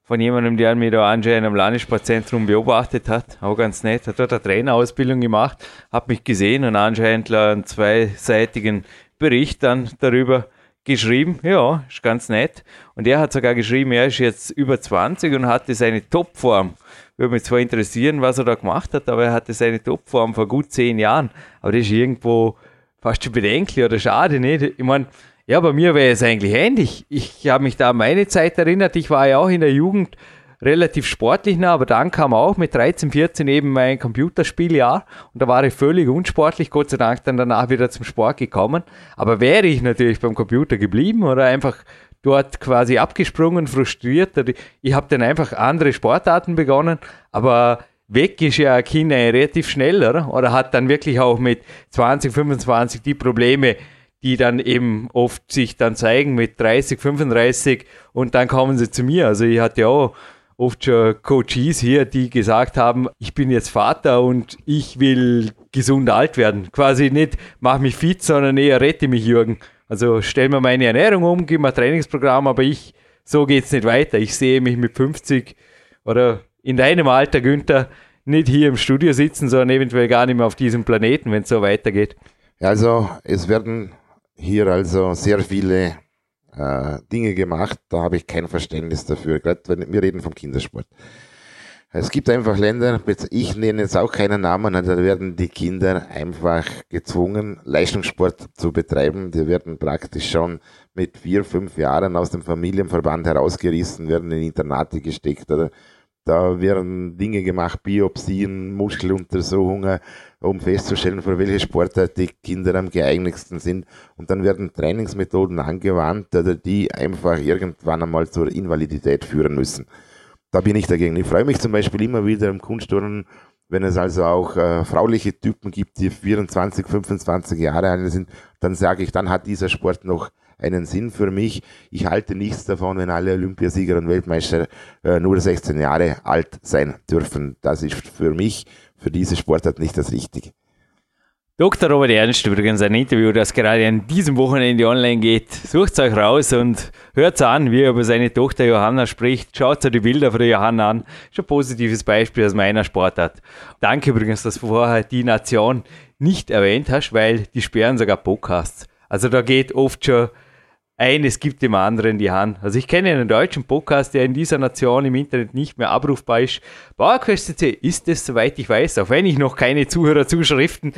von jemandem, der mich da anscheinend am Landessportzentrum beobachtet hat. Auch ganz nett. Hat dort eine Trainerausbildung gemacht, hat mich gesehen und anscheinend einen zweiseitigen Bericht dann darüber geschrieben. Ja, ist ganz nett. Und er hat sogar geschrieben, er ist jetzt über 20 und hatte seine Topform. Würde mich zwar interessieren, was er da gemacht hat, aber er hatte seine Topform vor gut zehn Jahren. Aber das ist irgendwo fast schon bedenklich oder schade, nicht? Ich meine, ja, bei mir wäre es eigentlich ähnlich. Ich habe mich da an meine Zeit erinnert. Ich war ja auch in der Jugend relativ sportlich nah, aber dann kam auch mit 13, 14 eben mein Computerspieljahr und da war ich völlig unsportlich, Gott sei Dank dann danach wieder zum Sport gekommen. Aber wäre ich natürlich beim Computer geblieben oder einfach dort quasi abgesprungen, frustriert, ich habe dann einfach andere Sportarten begonnen, aber weg ist ja ein Kind relativ schnell, oder? Oder hat dann wirklich auch mit 20, 25 die Probleme, die dann eben oft sich dann zeigen mit 30, 35 und dann kommen sie zu mir. Also ich hatte auch oft schon Coaches hier, die gesagt haben, ich bin jetzt Vater und ich will gesund alt werden. Quasi nicht, mach mich fit, sondern eher rette mich, Jürgen. Also stell mir meine Ernährung um, gib mir ein Trainingsprogramm, aber ich, so geht's nicht weiter. Ich sehe mich mit 50 oder in deinem Alter, Günther, nicht hier im Studio sitzen, sondern eventuell gar nicht mehr auf diesem Planeten, wenn es so weitergeht. Ja, also es werden hier also sehr viele äh, Dinge gemacht, da habe ich kein Verständnis dafür, gerade wenn wir reden vom Kindersport. Es gibt einfach Länder, ich nenne jetzt auch keinen Namen, da werden die Kinder einfach gezwungen, Leistungssport zu betreiben. Die werden praktisch schon mit vier, fünf Jahren aus dem Familienverband herausgerissen, werden in Internate gesteckt oder da werden Dinge gemacht, Biopsien, Muskeluntersuchungen, um festzustellen, für welche Sportart die Kinder am geeignetsten sind. Und dann werden Trainingsmethoden angewandt, die einfach irgendwann einmal zur Invalidität führen müssen. Da bin ich dagegen. Ich freue mich zum Beispiel immer wieder im Kunstturnen, wenn es also auch äh, frauliche Typen gibt, die 24, 25 Jahre alt sind, dann sage ich, dann hat dieser Sport noch einen Sinn für mich. Ich halte nichts davon, wenn alle Olympiasieger und Weltmeister äh, nur 16 Jahre alt sein dürfen. Das ist für mich, für diese Sportart nicht das Richtige. Dr. Robert Ernst, übrigens ein Interview, das gerade an diesem Wochenende online geht. Sucht es euch raus und hört an, wie er über seine Tochter Johanna spricht. Schaut euch die Bilder von der Johanna an. Ist ein positives Beispiel aus meiner Sportart. Danke übrigens, dass du vorher die Nation nicht erwähnt hast, weil die sperren sogar Podcasts. Also da geht oft schon eines gibt dem anderen die Hand. Also ich kenne einen deutschen Podcast, der in dieser Nation im Internet nicht mehr abrufbar ist. PowerQuest ist es, soweit ich weiß, auch wenn ich noch keine Zuhörerzuschriften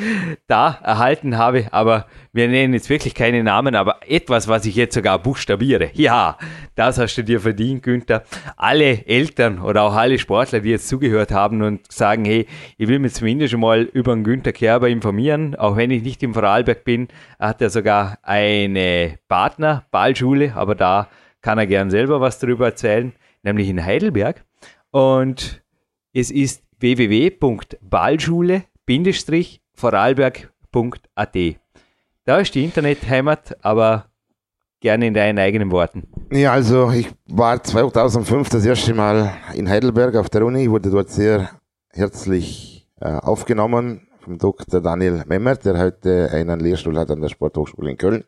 da erhalten habe, aber wir nennen jetzt wirklich keine Namen, aber etwas, was ich jetzt sogar buchstabiere. Ja, das hast du dir verdient, Günther. Alle Eltern oder auch alle Sportler, die jetzt zugehört haben und sagen, hey, ich will mich zumindest schon mal über den Günther Kerber informieren, auch wenn ich nicht im Vorarlberg bin, hat er sogar eine Partner, Ballschule, aber da kann er gern selber was darüber erzählen, nämlich in Heidelberg. Und es ist www.ballschule-vorarlberg.at. Da ist die Internetheimat, aber gerne in deinen eigenen Worten. Ja, also ich war 2005 das erste Mal in Heidelberg auf der Uni, wurde dort sehr herzlich äh, aufgenommen vom Dr. Daniel Memmer, der heute einen Lehrstuhl hat an der Sporthochschule in Köln.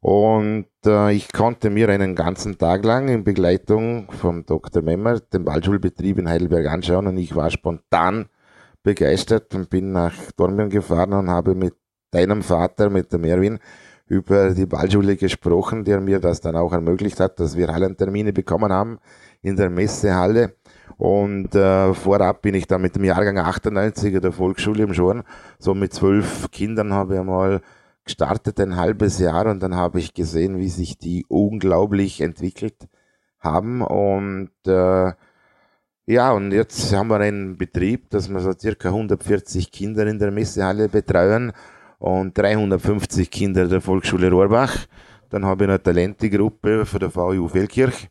Und äh, ich konnte mir einen ganzen Tag lang in Begleitung vom Dr. Memmer den Ballschulbetrieb in Heidelberg anschauen und ich war spontan begeistert und bin nach Dornbirn gefahren und habe mit deinem Vater, mit der Merwin, über die Ballschule gesprochen, der mir das dann auch ermöglicht hat, dass wir Hallentermine bekommen haben in der Messehalle. Und äh, vorab bin ich dann mit dem Jahrgang 98 der Volksschule im Schorn, so mit zwölf Kindern habe ich einmal gestartet ein halbes Jahr. Und dann habe ich gesehen, wie sich die unglaublich entwickelt haben. Und äh, ja, und jetzt haben wir einen Betrieb, dass wir so circa 140 Kinder in der Messehalle betreuen und 350 Kinder der Volksschule Rohrbach. Dann habe ich eine Talentegruppe für der VU Feldkirch.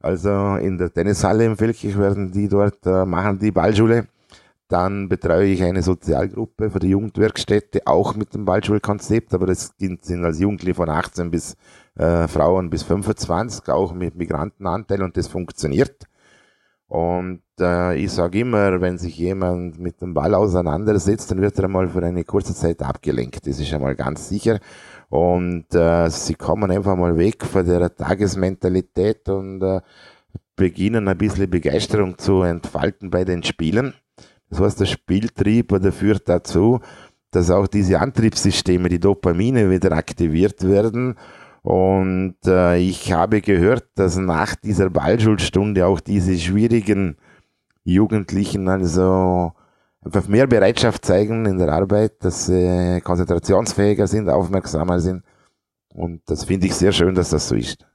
Also in der Tennishalle im Feldkirch werden die dort äh, machen die Ballschule. Dann betreue ich eine Sozialgruppe für die Jugendwerkstätte, auch mit dem Ballschulkonzept, aber das sind als Jugendliche von 18 bis äh, Frauen bis 25, auch mit Migrantenanteil und das funktioniert. Und ich sage immer, wenn sich jemand mit dem Ball auseinandersetzt, dann wird er einmal für eine kurze Zeit abgelenkt. Das ist einmal ganz sicher. Und äh, sie kommen einfach mal weg von der Tagesmentalität und äh, beginnen ein bisschen Begeisterung zu entfalten bei den Spielen. Das heißt, der Spieltrieb oder führt dazu, dass auch diese Antriebssysteme, die Dopamine wieder aktiviert werden. Und äh, ich habe gehört, dass nach dieser Ballschulstunde auch diese schwierigen Jugendlichen also einfach mehr Bereitschaft zeigen in der Arbeit, dass sie konzentrationsfähiger sind, aufmerksamer sind. Und das finde ich sehr schön, dass das so ist.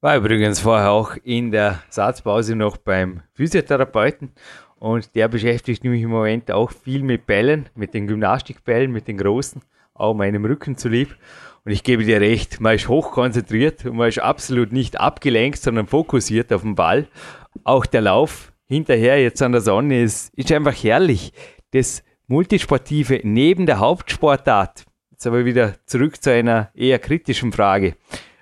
War übrigens vorher auch in der Satzpause noch beim Physiotherapeuten und der beschäftigt mich im Moment auch viel mit Bällen, mit den Gymnastikbällen, mit den großen, auch meinem Rücken zulieb. Und ich gebe dir recht, man ist hochkonzentriert und man ist absolut nicht abgelenkt, sondern fokussiert auf den Ball. Auch der Lauf hinterher jetzt an der Sonne ist, ist einfach herrlich. Das Multisportive neben der Hauptsportart. Jetzt aber wieder zurück zu einer eher kritischen Frage.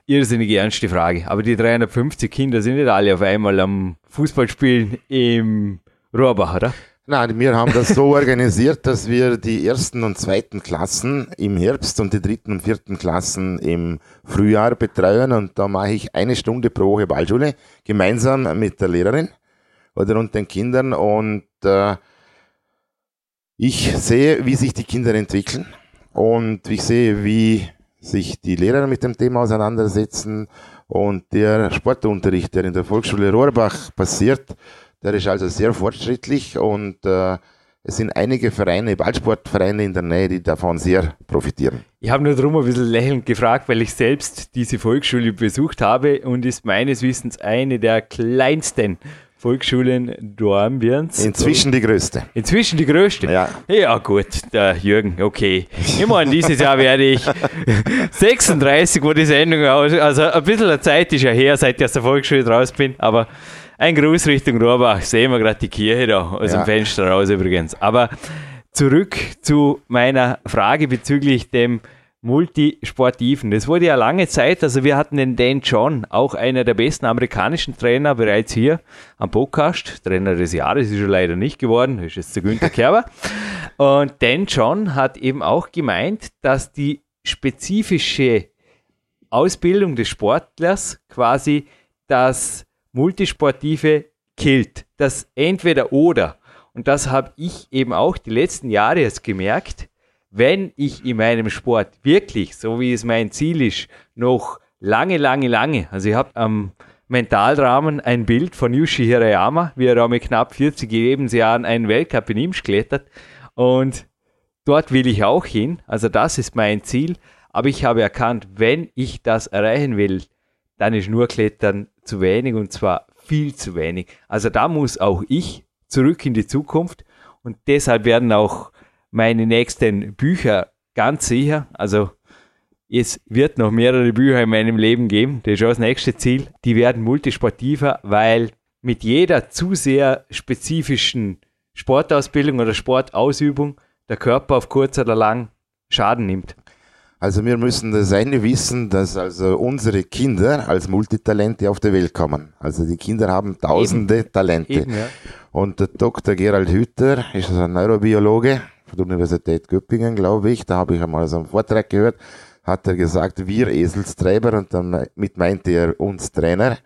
Irrsinnig ernste Frage. Aber die 350 Kinder sind nicht alle auf einmal am Fußballspielen im Rohrbach, oder? Nein, wir haben das so organisiert, dass wir die ersten und zweiten Klassen im Herbst und die dritten und vierten Klassen im Frühjahr betreuen. Und da mache ich eine Stunde pro Ballschule gemeinsam mit der Lehrerin oder und den Kindern. Und äh, ich sehe, wie sich die Kinder entwickeln und ich sehe, wie sich die Lehrer mit dem Thema auseinandersetzen und der Sportunterricht, der in der Volksschule Rohrbach passiert, der ist also sehr fortschrittlich und äh, es sind einige Vereine, Ballsportvereine in der Nähe, die davon sehr profitieren. Ich habe nur darum ein bisschen lächelnd gefragt, weil ich selbst diese Volksschule besucht habe und ist meines Wissens eine der kleinsten Volksschulen Dornbirns. Inzwischen die größte. Inzwischen die größte? Ja. Ja, gut, der Jürgen, okay. Ich meine, dieses Jahr werde ich 36, wo die Sendung aus, also ein bisschen Zeit ist ja her, seit ich aus der Volksschule raus bin, aber ein Gruß Richtung Rohrbach, sehen wir gerade die Kirche da aus ja. dem Fenster raus übrigens. Aber zurück zu meiner Frage bezüglich dem Multisportiven. Das wurde ja lange Zeit, also wir hatten den Dan John, auch einer der besten amerikanischen Trainer, bereits hier am Podcast. Trainer des Jahres ist er leider nicht geworden, ist jetzt der Günther Kerber. Und Dan John hat eben auch gemeint, dass die spezifische Ausbildung des Sportlers quasi das Multisportive killt. Das entweder oder. Und das habe ich eben auch die letzten Jahre jetzt gemerkt. Wenn ich in meinem Sport wirklich, so wie es mein Ziel ist, noch lange, lange, lange, also ich habe am Mentalrahmen ein Bild von Yushi Hirayama, wie er da mit knapp 40 Lebensjahren einen Weltcup in ihm klettert. Und dort will ich auch hin. Also das ist mein Ziel. Aber ich habe erkannt, wenn ich das erreichen will, dann ist nur Klettern zu wenig und zwar viel zu wenig. Also da muss auch ich zurück in die Zukunft und deshalb werden auch meine nächsten Bücher ganz sicher, also es wird noch mehrere Bücher in meinem Leben geben, das ist auch das nächste Ziel, die werden multisportiver, weil mit jeder zu sehr spezifischen Sportausbildung oder Sportausübung der Körper auf kurz oder lang Schaden nimmt. Also wir müssen das eine wissen, dass also unsere Kinder als Multitalente auf die Welt kommen. Also die Kinder haben tausende Eben. Talente. Eben, ja. Und der Dr. Gerald Hütter ist ein Neurobiologe von der Universität Göppingen, glaube ich. Da habe ich einmal so einen Vortrag gehört, hat er gesagt, wir Eselstreiber und damit meinte er uns Trainer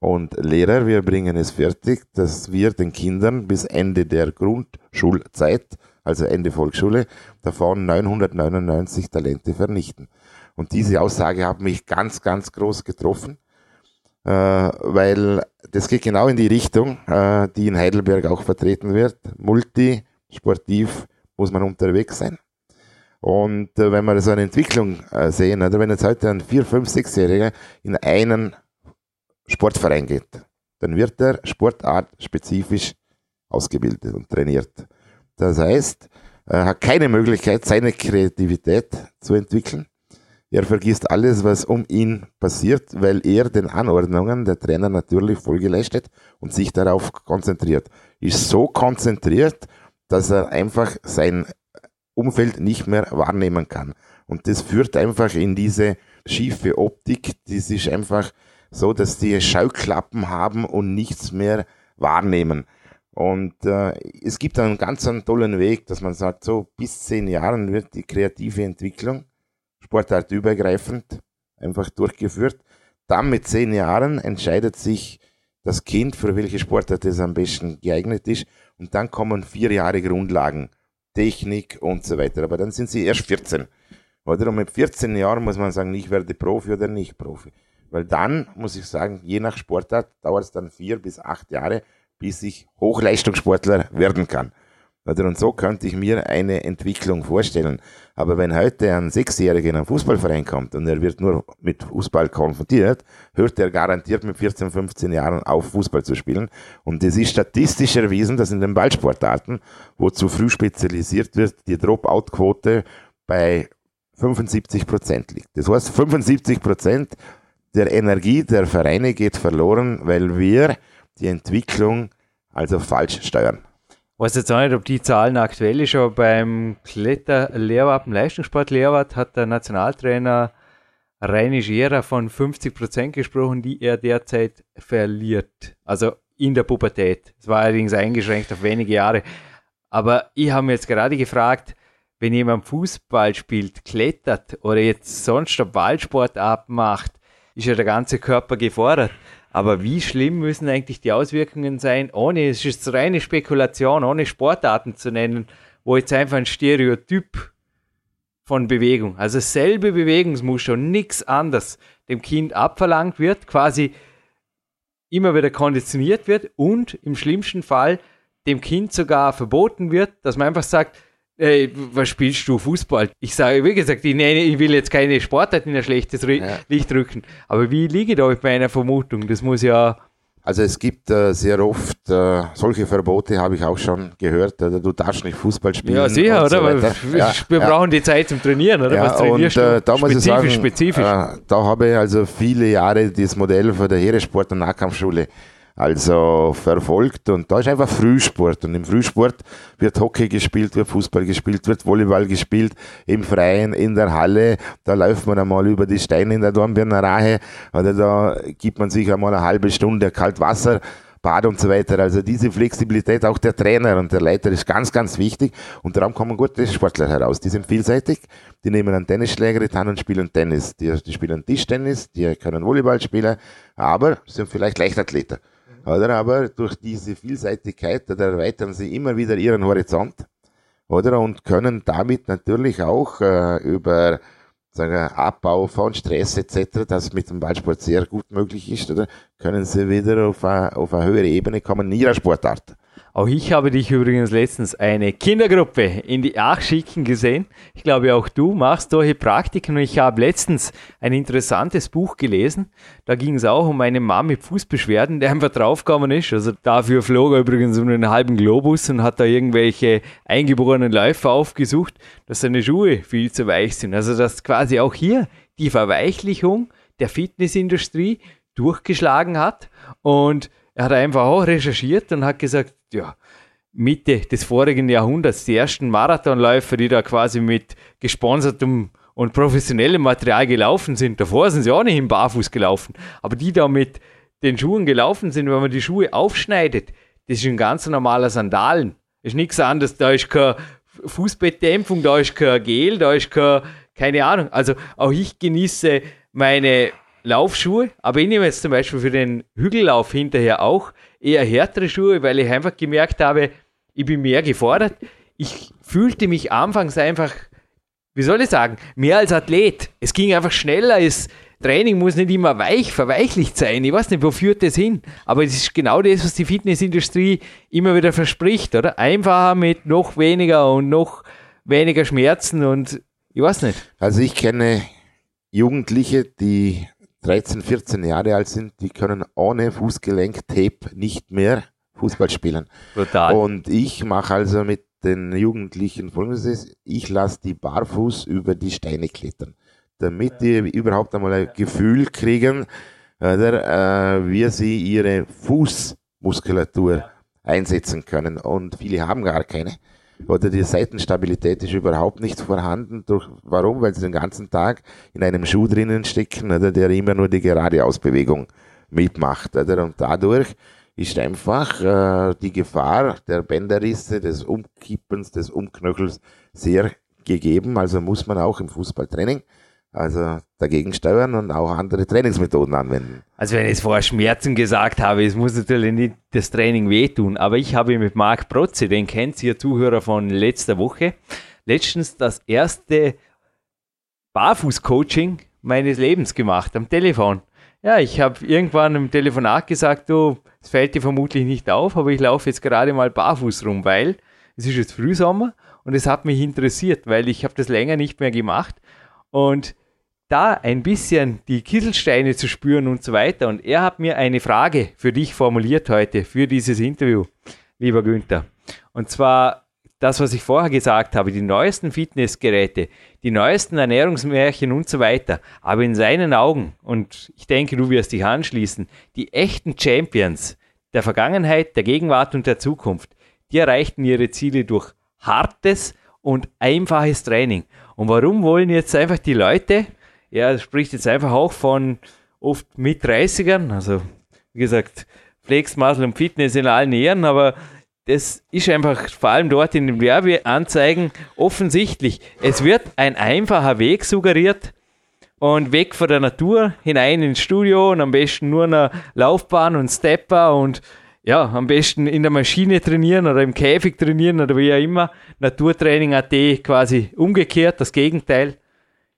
und Lehrer, wir bringen es fertig, dass wir den Kindern bis Ende der Grundschulzeit also Ende Volksschule, davon 999 Talente vernichten. Und diese Aussage hat mich ganz, ganz groß getroffen, äh, weil das geht genau in die Richtung, äh, die in Heidelberg auch vertreten wird. Multisportiv muss man unterwegs sein. Und äh, wenn wir so eine Entwicklung äh, sehen, oder wenn jetzt heute ein 4-, 5-, 6-Jähriger in einen Sportverein geht, dann wird er sportartspezifisch ausgebildet und trainiert. Das heißt, er hat keine Möglichkeit, seine Kreativität zu entwickeln. Er vergisst alles, was um ihn passiert, weil er den Anordnungen der Trainer natürlich Folge leistet und sich darauf konzentriert. Ist so konzentriert, dass er einfach sein Umfeld nicht mehr wahrnehmen kann. Und das führt einfach in diese schiefe Optik, die ist einfach so, dass die Schauklappen haben und nichts mehr wahrnehmen. Und äh, es gibt einen ganz einen tollen Weg, dass man sagt, so bis zehn Jahren wird die kreative Entwicklung sportartübergreifend einfach durchgeführt. Dann mit zehn Jahren entscheidet sich das Kind, für welche Sportart es am besten geeignet ist. Und dann kommen vier Jahre Grundlagen, Technik und so weiter. Aber dann sind sie erst 14. Oder? Und mit 14 Jahren muss man sagen, ich werde Profi oder nicht Profi. Weil dann, muss ich sagen, je nach Sportart dauert es dann vier bis acht Jahre, bis ich Hochleistungssportler werden kann. Und so könnte ich mir eine Entwicklung vorstellen. Aber wenn heute ein Sechsjähriger in einen Fußballverein kommt und er wird nur mit Fußball konfrontiert, hört er garantiert mit 14, 15 Jahren auf, Fußball zu spielen. Und es ist statistisch erwiesen, dass in den Ballsportarten, wo zu früh spezialisiert wird, die Dropout-Quote bei 75 Prozent liegt. Das heißt, 75 Prozent der Energie der Vereine geht verloren, weil wir die Entwicklung also falsch steuern. Weiß jetzt auch nicht, ob die Zahlen aktuell ist, aber beim Kletterlehrwart, beim Leistungssportlehrwart hat der Nationaltrainer Reini Scherer von 50 Prozent gesprochen, die er derzeit verliert. Also in der Pubertät. Es war allerdings eingeschränkt auf wenige Jahre. Aber ich habe mir jetzt gerade gefragt, wenn jemand Fußball spielt, klettert oder jetzt sonst einen Ballsport abmacht, ist ja der ganze Körper gefordert. Aber wie schlimm müssen eigentlich die Auswirkungen sein, ohne, es ist reine Spekulation, ohne Sportarten zu nennen, wo jetzt einfach ein Stereotyp von Bewegung, also selbe Bewegungsmuster nichts anderes dem Kind abverlangt wird, quasi immer wieder konditioniert wird und im schlimmsten Fall dem Kind sogar verboten wird, dass man einfach sagt, Ey, was spielst du Fußball? Ich sage, wie gesagt, ich, nenne, ich will jetzt keine Sportart in ein schlechtes ja. Licht rücken. Aber wie liege da bei einer Vermutung? Das muss ja. Also es gibt äh, sehr oft äh, solche Verbote, habe ich auch schon gehört. Oder du darfst nicht Fußball spielen. Ja, sicher, oder? So ja, wir ja. brauchen die Zeit zum Trainieren, oder? Ja, Was trainierst und, äh, da muss spezifisch, ich sagen, spezifisch. Äh, da habe ich also viele Jahre das Modell von der Heeresport- und Nahkampfschule also verfolgt und da ist einfach Frühsport und im Frühsport wird Hockey gespielt, wird Fußball gespielt, wird Volleyball gespielt, im Freien, in der Halle, da läuft man einmal über die Steine in der Dornbirner Rahe oder da gibt man sich einmal eine halbe Stunde kalt Wasser Bad und so weiter. Also diese Flexibilität auch der Trainer und der Leiter ist ganz, ganz wichtig und darum kommen gute Sportler heraus. Die sind vielseitig, die nehmen einen Tennisschläger die Hand und spielen Tennis. Die, die spielen Tischtennis, die können Volleyball spielen, aber sind vielleicht Leichtathleter. Oder? Aber durch diese Vielseitigkeit erweitern sie immer wieder ihren Horizont. Oder? Und können damit natürlich auch äh, über sagen Abbau von Stress etc., das mit dem Ballsport sehr gut möglich ist, oder? können sie wieder auf eine, auf eine höhere Ebene kommen in ihrer Sportart. Auch ich habe dich übrigens letztens eine Kindergruppe in die Ach schicken gesehen. Ich glaube, auch du machst solche Praktiken und ich habe letztens ein interessantes Buch gelesen. Da ging es auch um einen Mann mit Fußbeschwerden, der einfach draufgekommen ist. Also dafür flog er übrigens um einen halben Globus und hat da irgendwelche eingeborenen Läufer aufgesucht, dass seine Schuhe viel zu weich sind. Also dass quasi auch hier die Verweichlichung der Fitnessindustrie durchgeschlagen hat und er hat einfach auch recherchiert und hat gesagt, ja, Mitte des vorigen Jahrhunderts, die ersten Marathonläufer, die da quasi mit gesponsertem und professionellem Material gelaufen sind. Davor sind sie auch nicht im Barfuß gelaufen. Aber die da mit den Schuhen gelaufen sind, wenn man die Schuhe aufschneidet, das ist ein ganz normaler Sandalen. Ist nichts anderes. Da ist keine Fußbettdämpfung, da ist kein Gel, da ist kein, keine Ahnung. Also auch ich genieße meine Laufschuhe, aber ich nehme jetzt zum Beispiel für den Hügellauf hinterher auch eher härtere Schuhe, weil ich einfach gemerkt habe, ich bin mehr gefordert. Ich fühlte mich anfangs einfach, wie soll ich sagen, mehr als Athlet. Es ging einfach schneller, das Training muss nicht immer weich, verweichlicht sein. Ich weiß nicht, wo führt das hin? Aber es ist genau das, was die Fitnessindustrie immer wieder verspricht, oder? Einfacher mit noch weniger und noch weniger Schmerzen und ich weiß nicht. Also ich kenne Jugendliche, die 13, 14 Jahre alt sind, die können ohne Fußgelenk-Tape nicht mehr Fußball spielen. Total. Und ich mache also mit den Jugendlichen folgendes, ich lasse die barfuß über die Steine klettern, damit die überhaupt einmal ein Gefühl kriegen, oder, äh, wie sie ihre Fußmuskulatur einsetzen können. Und viele haben gar keine oder die Seitenstabilität ist überhaupt nicht vorhanden. Durch, warum? Weil sie den ganzen Tag in einem Schuh drinnen stecken, oder, der immer nur die geradeausbewegung mitmacht. Oder, und dadurch ist einfach äh, die Gefahr der Bänderrisse, des Umkippens, des Umknöchels sehr gegeben. Also muss man auch im Fußballtraining also dagegen steuern und auch andere Trainingsmethoden anwenden. Also wenn ich jetzt vorher Schmerzen gesagt habe, es muss natürlich nicht das Training wehtun, aber ich habe mit Marc Protze, den kennt ihr Zuhörer von letzter Woche, letztens das erste Barfuß-Coaching meines Lebens gemacht am Telefon. Ja, ich habe irgendwann im Telefonat gesagt, du, es fällt dir vermutlich nicht auf, aber ich laufe jetzt gerade mal barfuß rum, weil es ist jetzt Frühsommer und es hat mich interessiert, weil ich habe das länger nicht mehr gemacht und da ein bisschen die Kieselsteine zu spüren und so weiter. Und er hat mir eine Frage für dich formuliert heute, für dieses Interview, lieber Günther. Und zwar das, was ich vorher gesagt habe, die neuesten Fitnessgeräte, die neuesten Ernährungsmärchen und so weiter. Aber in seinen Augen, und ich denke, du wirst dich anschließen, die echten Champions der Vergangenheit, der Gegenwart und der Zukunft, die erreichten ihre Ziele durch hartes und einfaches Training. Und warum wollen jetzt einfach die Leute er spricht jetzt einfach auch von oft mit 30ern, also wie gesagt, Flex, Muscle und Fitness in allen Ehren, aber das ist einfach vor allem dort in den Werbeanzeigen offensichtlich. Es wird ein einfacher Weg suggeriert und weg von der Natur hinein ins Studio und am besten nur eine Laufbahn und Stepper und ja, am besten in der Maschine trainieren oder im Käfig trainieren oder wie auch immer. Naturtraining AT quasi umgekehrt, das Gegenteil.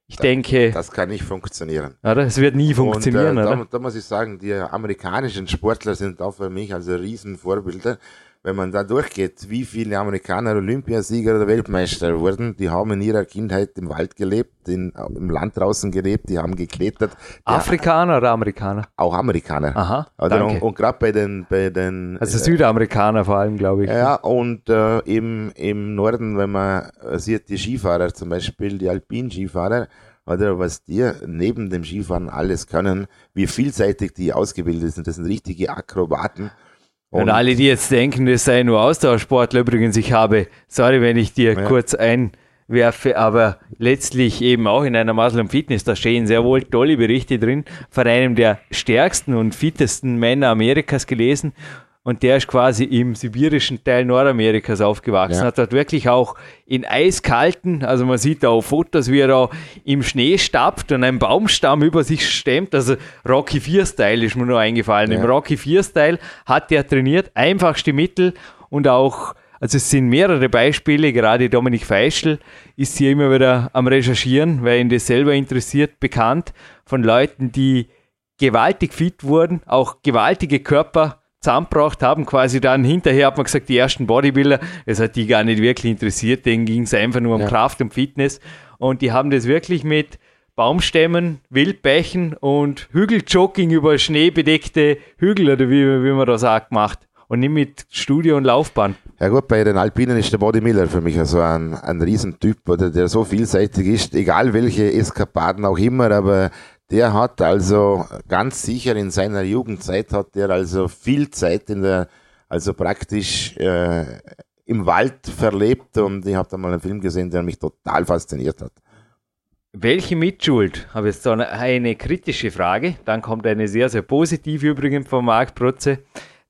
Ich denke. Das kann nicht funktionieren. Oder? Es wird nie funktionieren. Und, äh, da, da, muss ich sagen, die amerikanischen Sportler sind auch für mich also Riesenvorbilder wenn man da durchgeht, wie viele Amerikaner Olympiasieger oder Weltmeister wurden, die haben in ihrer Kindheit im Wald gelebt, in, im Land draußen gelebt, die haben geklettert. Afrikaner oder Amerikaner? Auch Amerikaner. Aha. Oder und, und gerade bei den, bei den. Also Südamerikaner vor allem, glaube ich. Ja, und äh, im, im Norden, wenn man sieht, die Skifahrer zum Beispiel, die Alpin-Skifahrer, oder was die neben dem Skifahren alles können, wie vielseitig die ausgebildet sind. Das sind richtige Akrobaten. Und, und alle, die jetzt denken, das sei nur Austauschsportler, übrigens, ich habe, sorry, wenn ich dir ja. kurz einwerfe, aber letztlich eben auch in einer Muslim Fitness, da stehen sehr wohl tolle Berichte drin, von einem der stärksten und fittesten Männer Amerikas gelesen und der ist quasi im sibirischen Teil Nordamerikas aufgewachsen, ja. hat dort wirklich auch in eiskalten, also man sieht da auf Fotos, wie er da im Schnee stapft und einen Baumstamm über sich stemmt, also Rocky 4 Style ist mir nur eingefallen. Ja. Im Rocky 4 Style hat er trainiert, einfachste Mittel und auch also es sind mehrere Beispiele, gerade Dominik Feischl ist hier immer wieder am Recherchieren, weil ihn das selber interessiert, bekannt von Leuten, die gewaltig fit wurden, auch gewaltige Körper zusammengebracht haben, quasi dann hinterher hat man gesagt, die ersten Bodybuilder, es hat die gar nicht wirklich interessiert, denen ging es einfach nur um ja. Kraft und Fitness und die haben das wirklich mit Baumstämmen, Wildbächen und Hügeljogging über schneebedeckte Hügel oder wie, wie man das sagt, gemacht und nicht mit Studio und Laufbahn. Ja gut, bei den Alpinen ist der Body Miller für mich so ein, ein Riesentyp, oder der so vielseitig ist, egal welche Eskapaden auch immer, aber der hat also ganz sicher in seiner Jugendzeit hat der also viel Zeit in der, also praktisch äh, im Wald verlebt und ich habe da mal einen Film gesehen, der mich total fasziniert hat. Welche Mitschuld? Habe jetzt so eine, kritische Frage. Dann kommt eine sehr, sehr positive übrigens von Marc Protze.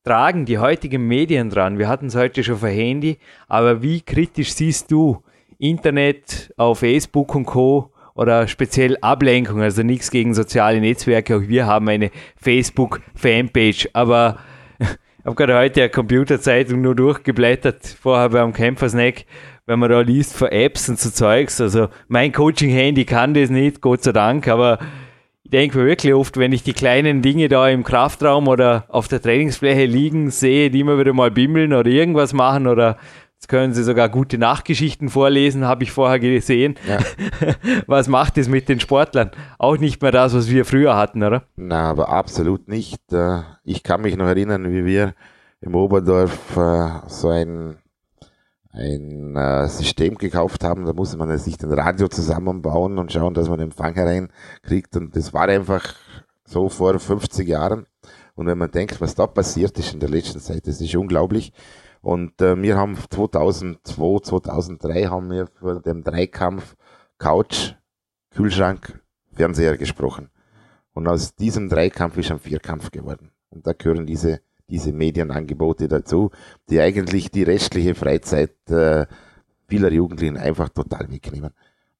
Tragen die heutigen Medien dran? Wir hatten es heute schon für Handy, aber wie kritisch siehst du Internet auf Facebook und Co oder speziell Ablenkung, also nichts gegen soziale Netzwerke. Auch wir haben eine Facebook-Fanpage, aber ich habe gerade heute eine Computerzeitung nur durchgeblättert, vorher beim Kämpfersnack, wenn man da liest von Apps und so Zeugs. Also mein Coaching-Handy kann das nicht, Gott sei Dank, aber ich denke mir wirklich oft, wenn ich die kleinen Dinge da im Kraftraum oder auf der Trainingsfläche liegen sehe, die immer wieder mal bimmeln oder irgendwas machen oder Jetzt können Sie sogar gute Nachgeschichten vorlesen, habe ich vorher gesehen. Ja. Was macht es mit den Sportlern? Auch nicht mehr das, was wir früher hatten, oder? Na, aber absolut nicht. Äh, ich kann mich noch erinnern, wie wir im Oberdorf äh, so ein, ein äh, System gekauft haben. Da musste man sich den Radio zusammenbauen und schauen, dass man Empfang hereinkriegt. Und das war einfach so vor 50 Jahren. Und wenn man denkt, was da passiert ist in der letzten Zeit, das ist unglaublich. Und äh, wir haben 2002, 2003 haben wir vor dem Dreikampf Couch, Kühlschrank, Fernseher gesprochen. Und aus diesem Dreikampf ist ein Vierkampf geworden. Und da gehören diese, diese Medienangebote dazu, die eigentlich die restliche Freizeit äh, vieler Jugendlichen einfach total wegnehmen.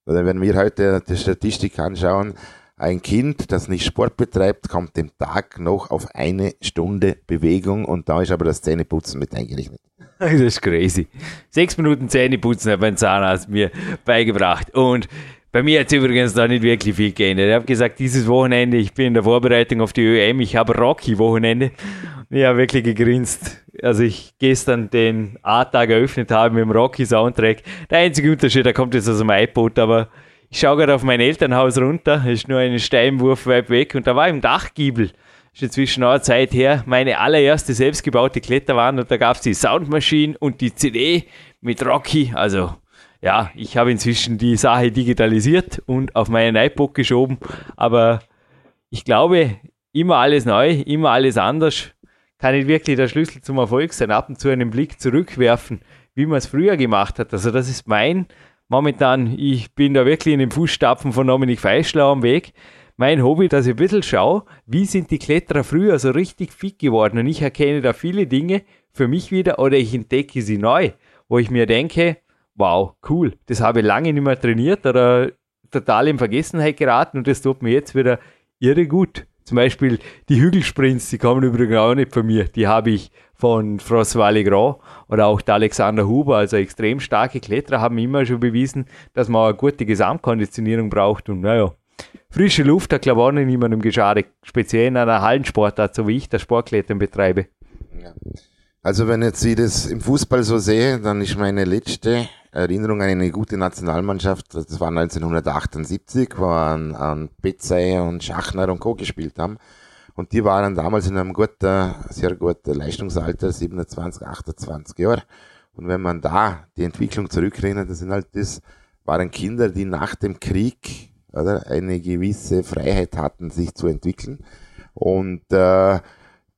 Oder wenn wir heute die Statistik anschauen, ein Kind, das nicht Sport betreibt, kommt dem Tag noch auf eine Stunde Bewegung und da ist aber das Zähneputzen mit eingerechnet. Das ist crazy. Sechs Minuten Zähneputzen hat mein Zahnarzt mir beigebracht. Und bei mir hat es übrigens da nicht wirklich viel geändert. Ich habe gesagt, dieses Wochenende, ich bin in der Vorbereitung auf die ÖM, ich habe Rocky-Wochenende. Ich habe wirklich gegrinst. also ich gestern den A-Tag eröffnet habe mit dem Rocky-Soundtrack. Der einzige Unterschied, der kommt jetzt aus dem iPod, aber ich schaue gerade auf mein Elternhaus runter, ist nur einen Steinwurf weit weg und da war im Dachgiebel, ist inzwischen auch eine Zeit her, meine allererste selbstgebaute Kletterwand und da gab es die Soundmaschine und die CD mit Rocky, also ja, ich habe inzwischen die Sache digitalisiert und auf meinen iPod geschoben, aber ich glaube, immer alles neu, immer alles anders, kann nicht wirklich der Schlüssel zum Erfolg sein. Ab und zu einen Blick zurückwerfen, wie man es früher gemacht hat. Also das ist mein, momentan, ich bin da wirklich in den Fußstapfen von Dominik Feischler am Weg. Mein Hobby, dass ich ein bisschen schaue, wie sind die Kletterer früher so richtig fit geworden. Und ich erkenne da viele Dinge für mich wieder oder ich entdecke sie neu, wo ich mir denke, wow, cool, das habe ich lange nicht mehr trainiert oder total in Vergessenheit geraten und das tut mir jetzt wieder irre gut. Zum Beispiel die Hügelsprints, die kommen übrigens auch nicht von mir. Die habe ich von François Legrand oder auch der Alexander Huber, also extrem starke Kletterer, haben immer schon bewiesen, dass man eine gute Gesamtkonditionierung braucht. Und naja, frische Luft hat glaube ich auch nicht niemandem geschadet, speziell in einer Hallensportart, so wie ich das Sportklettern betreibe. Ja. Also wenn jetzt ich das im Fußball so sehe, dann ist meine letzte Erinnerung an eine gute Nationalmannschaft, das war 1978, wo an, an Betzey und Schachner und Co. gespielt haben. Und die waren damals in einem guten, sehr guten Leistungsalter, 27, 28 Jahre. Und wenn man da die Entwicklung zurückrechnet, das sind halt das, waren Kinder, die nach dem Krieg oder, eine gewisse Freiheit hatten, sich zu entwickeln. Und äh,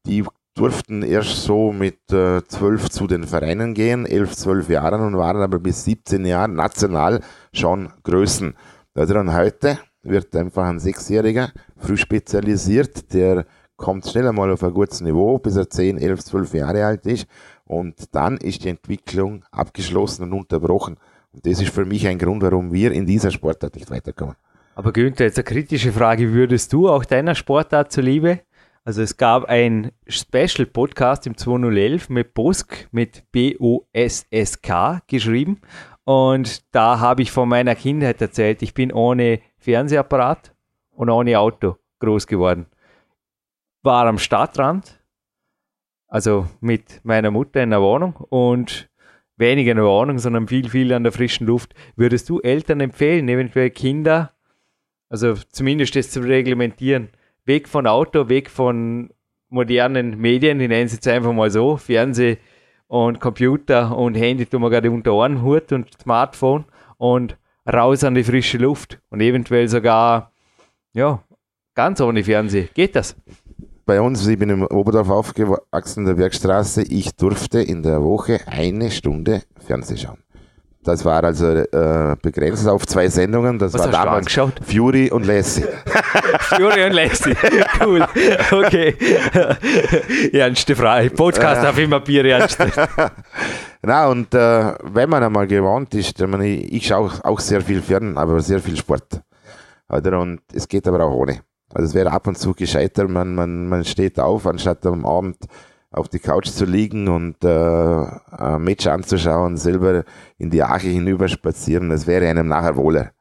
die durften erst so mit äh, zwölf zu den Vereinen gehen, elf, zwölf Jahren und waren aber bis 17 Jahren national schon Größen. Also dann heute wird einfach ein Sechsjähriger früh spezialisiert, der kommt schnell einmal auf ein gutes Niveau, bis er 10, 11, 12 Jahre alt ist und dann ist die Entwicklung abgeschlossen und unterbrochen. Und das ist für mich ein Grund, warum wir in dieser Sportart nicht weiterkommen. Aber Günther, jetzt eine kritische Frage. Würdest du auch deiner Sportart zuliebe also es gab ein Special Podcast im 2011 mit Bosk, mit B-O-S-S-K geschrieben. Und da habe ich von meiner Kindheit erzählt. Ich bin ohne Fernsehapparat und ohne Auto groß geworden. War am Stadtrand, also mit meiner Mutter in der Wohnung und weniger in der Wohnung, sondern viel, viel an der frischen Luft. Würdest du Eltern empfehlen, eventuell Kinder, also zumindest das zu reglementieren, weg von Auto, weg von modernen Medien, ich nenne es jetzt einfach mal so, Fernseh und Computer und Handy tun wir gerade unter Ohren, Hut und Smartphone und raus an die frische Luft und eventuell sogar, ja, ganz ohne Fernseh. Geht das? Bei uns, ich bin im Oberdorf aufgewachsen, in der Bergstraße, ich durfte in der Woche eine Stunde Fernseh schauen. Das war also äh, begrenzt auf zwei Sendungen. Das Was war damals? Fury und Lassie. Fury und Lassie. Cool. Okay. ernste Frage. Podcast auf immer Bier ernst. Na, und äh, wenn man einmal gewohnt ist, ich, meine, ich schaue auch sehr viel Fern, aber sehr viel Sport. Oder? Und es geht aber auch ohne. Also es wäre ab und zu gescheiter, man, man, man steht auf, anstatt am Abend auf die Couch zu liegen und äh, ein Match anzuschauen, selber in die Arche hinüber spazieren, das wäre einem nachher wohler.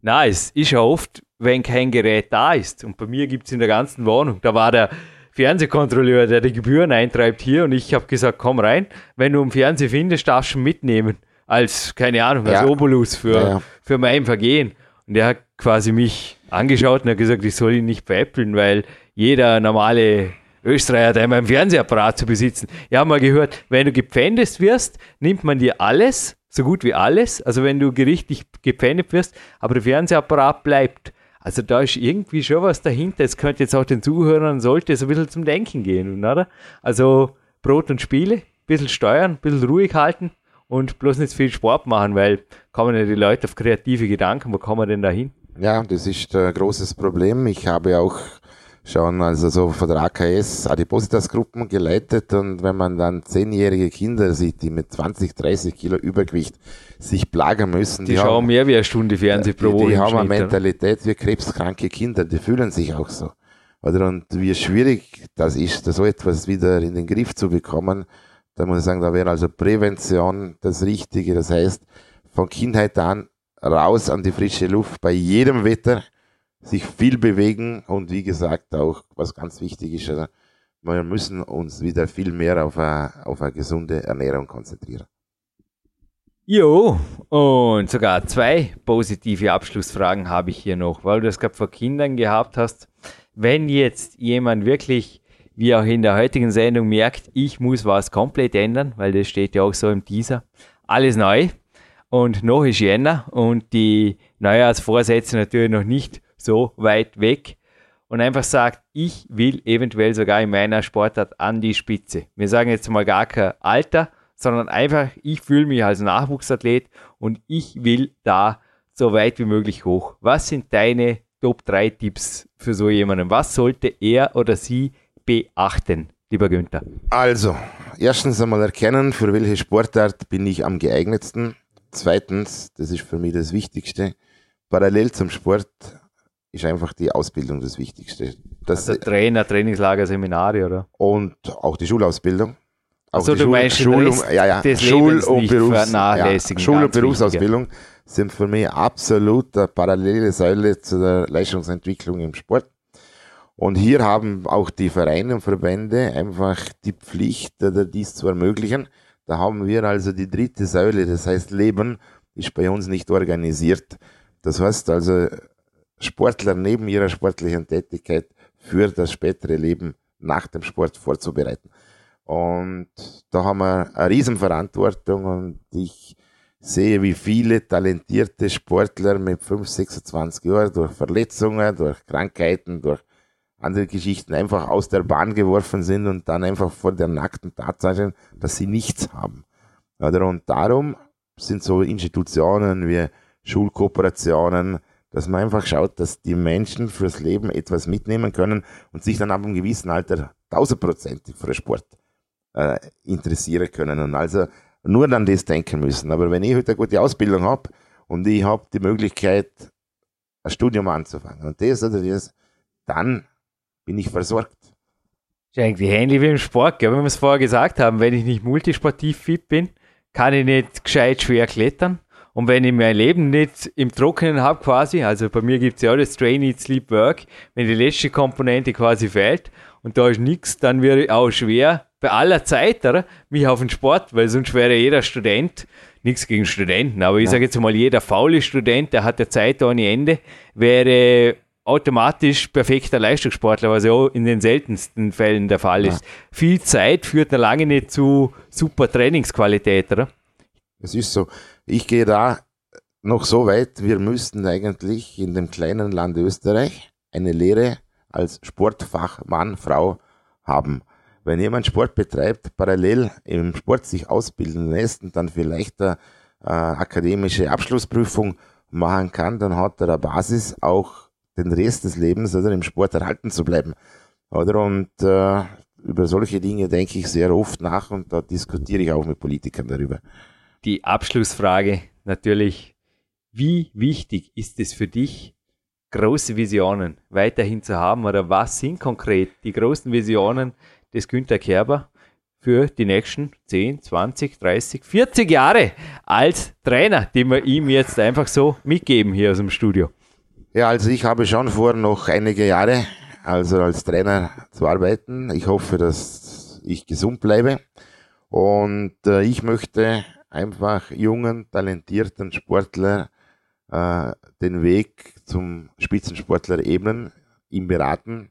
Nein, es ist ja oft, wenn kein Gerät da ist. Und bei mir gibt es in der ganzen Wohnung, da war der Fernsehkontrolleur, der die Gebühren eintreibt hier und ich habe gesagt, komm rein, wenn du einen Fernseher findest, darfst du mitnehmen. Als, keine Ahnung, als ja. Obolus für, ja. für mein Vergehen. Und der hat quasi mich angeschaut und hat gesagt, ich soll ihn nicht veräppeln, weil jeder normale Österreicher hat einmal einen Fernsehapparat zu besitzen. Ich habe mal gehört, wenn du gepfändet wirst, nimmt man dir alles, so gut wie alles. Also wenn du gerichtlich gepfändet wirst, aber der Fernsehapparat bleibt. Also da ist irgendwie schon was dahinter. Es könnte jetzt auch den Zuhörern, sollte es ein bisschen zum Denken gehen, oder? Also Brot und Spiele, ein bisschen steuern, ein bisschen ruhig halten und bloß nicht viel Sport machen, weil kommen ja die Leute auf kreative Gedanken, wo kommen wir denn da hin? Ja, das ist ein großes Problem. Ich habe auch schon also so von der AKS Adipositas-Gruppen geleitet und wenn man dann zehnjährige Kinder sieht, die mit 20, 30 Kilo Übergewicht sich plagen müssen. Die, die schauen haben, mehr wie eine Stunde Fernsehen pro Woche. Die, die haben eine Mentalität wie krebskranke Kinder, die fühlen sich auch so. Oder und wie schwierig das ist, so etwas wieder in den Griff zu bekommen, da muss ich sagen, da wäre also Prävention das Richtige. Das heißt, von Kindheit an raus an die frische Luft bei jedem Wetter sich viel bewegen und wie gesagt auch, was ganz wichtig ist, wir müssen uns wieder viel mehr auf eine, auf eine gesunde Ernährung konzentrieren. Jo, und sogar zwei positive Abschlussfragen habe ich hier noch, weil du das gerade vor Kindern gehabt hast. Wenn jetzt jemand wirklich, wie auch in der heutigen Sendung merkt, ich muss was komplett ändern, weil das steht ja auch so im Teaser, alles neu und noch ist Jänner und die Neujahrsvorsätze natürlich noch nicht so weit weg und einfach sagt, ich will eventuell sogar in meiner Sportart an die Spitze. Wir sagen jetzt mal gar kein Alter, sondern einfach, ich fühle mich als Nachwuchsathlet und ich will da so weit wie möglich hoch. Was sind deine Top 3 Tipps für so jemanden? Was sollte er oder sie beachten, lieber Günther? Also, erstens einmal erkennen, für welche Sportart bin ich am geeignetsten. Zweitens, das ist für mich das Wichtigste, parallel zum Sport ist einfach die Ausbildung das Wichtigste. Das also Trainer, Trainingslager, Seminare, oder? Und auch die Schulausbildung. Auch also die du Schul meinst Schul ja, ja. des Schul- und, Berufs ja, Schul- und Berufsausbildung wichtig, sind für mich absolut eine parallele Säule zu der Leistungsentwicklung im Sport. Und hier haben auch die Vereine und Verbände einfach die Pflicht, dies zu ermöglichen. Da haben wir also die dritte Säule, das heißt Leben, ist bei uns nicht organisiert. Das heißt also, Sportler neben ihrer sportlichen Tätigkeit für das spätere Leben nach dem Sport vorzubereiten. Und da haben wir eine Riesenverantwortung und ich sehe, wie viele talentierte Sportler mit 5, 26 Jahren durch Verletzungen, durch Krankheiten, durch andere Geschichten einfach aus der Bahn geworfen sind und dann einfach vor der nackten Tatsache, dass sie nichts haben. Und darum sind so Institutionen wie Schulkooperationen, dass man einfach schaut, dass die Menschen fürs Leben etwas mitnehmen können und sich dann ab einem gewissen Alter tausendprozentig für den Sport äh, interessieren können und also nur an das denken müssen. Aber wenn ich heute eine gute Ausbildung habe und ich habe die Möglichkeit, ein Studium anzufangen und das oder das, dann bin ich versorgt. Das ist eigentlich ähnlich wie im Sport, gell? wenn wir es vorher gesagt haben, wenn ich nicht multisportiv fit bin, kann ich nicht gescheit schwer klettern und wenn ich mein Leben nicht im Trockenen habe quasi, also bei mir gibt es ja das Train, Eat, Sleep, Work, wenn die letzte Komponente quasi fehlt und da ist nichts, dann wird es auch schwer, bei aller Zeit, oder? mich auf den Sport, weil sonst wäre jeder Student, nichts gegen Studenten, aber ich ja. sage jetzt mal, jeder faule Student, der hat ja Zeit ohne Ende, wäre automatisch perfekter Leistungssportler, was ja auch in den seltensten Fällen der Fall ist. Ja. Viel Zeit führt noch lange nicht zu super Trainingsqualität, oder? Es ist so. Ich gehe da noch so weit, wir müssten eigentlich in dem kleinen Land Österreich eine Lehre als Sportfachmann, Frau haben. Wenn jemand Sport betreibt, parallel im Sport sich ausbilden lässt und dann vielleicht eine äh, akademische Abschlussprüfung machen kann, dann hat er eine Basis, auch den Rest des Lebens oder im Sport erhalten zu bleiben. Oder? Und äh, über solche Dinge denke ich sehr oft nach und da diskutiere ich auch mit Politikern darüber die Abschlussfrage natürlich, wie wichtig ist es für dich, große Visionen weiterhin zu haben oder was sind konkret die großen Visionen des Günter Kerber für die nächsten 10, 20, 30, 40 Jahre als Trainer, die wir ihm jetzt einfach so mitgeben hier aus dem Studio? Ja, also ich habe schon vor, noch einige Jahre also als Trainer zu arbeiten. Ich hoffe, dass ich gesund bleibe und äh, ich möchte einfach jungen, talentierten Sportler äh, den Weg zum Spitzensportler ebnen, ihm beraten,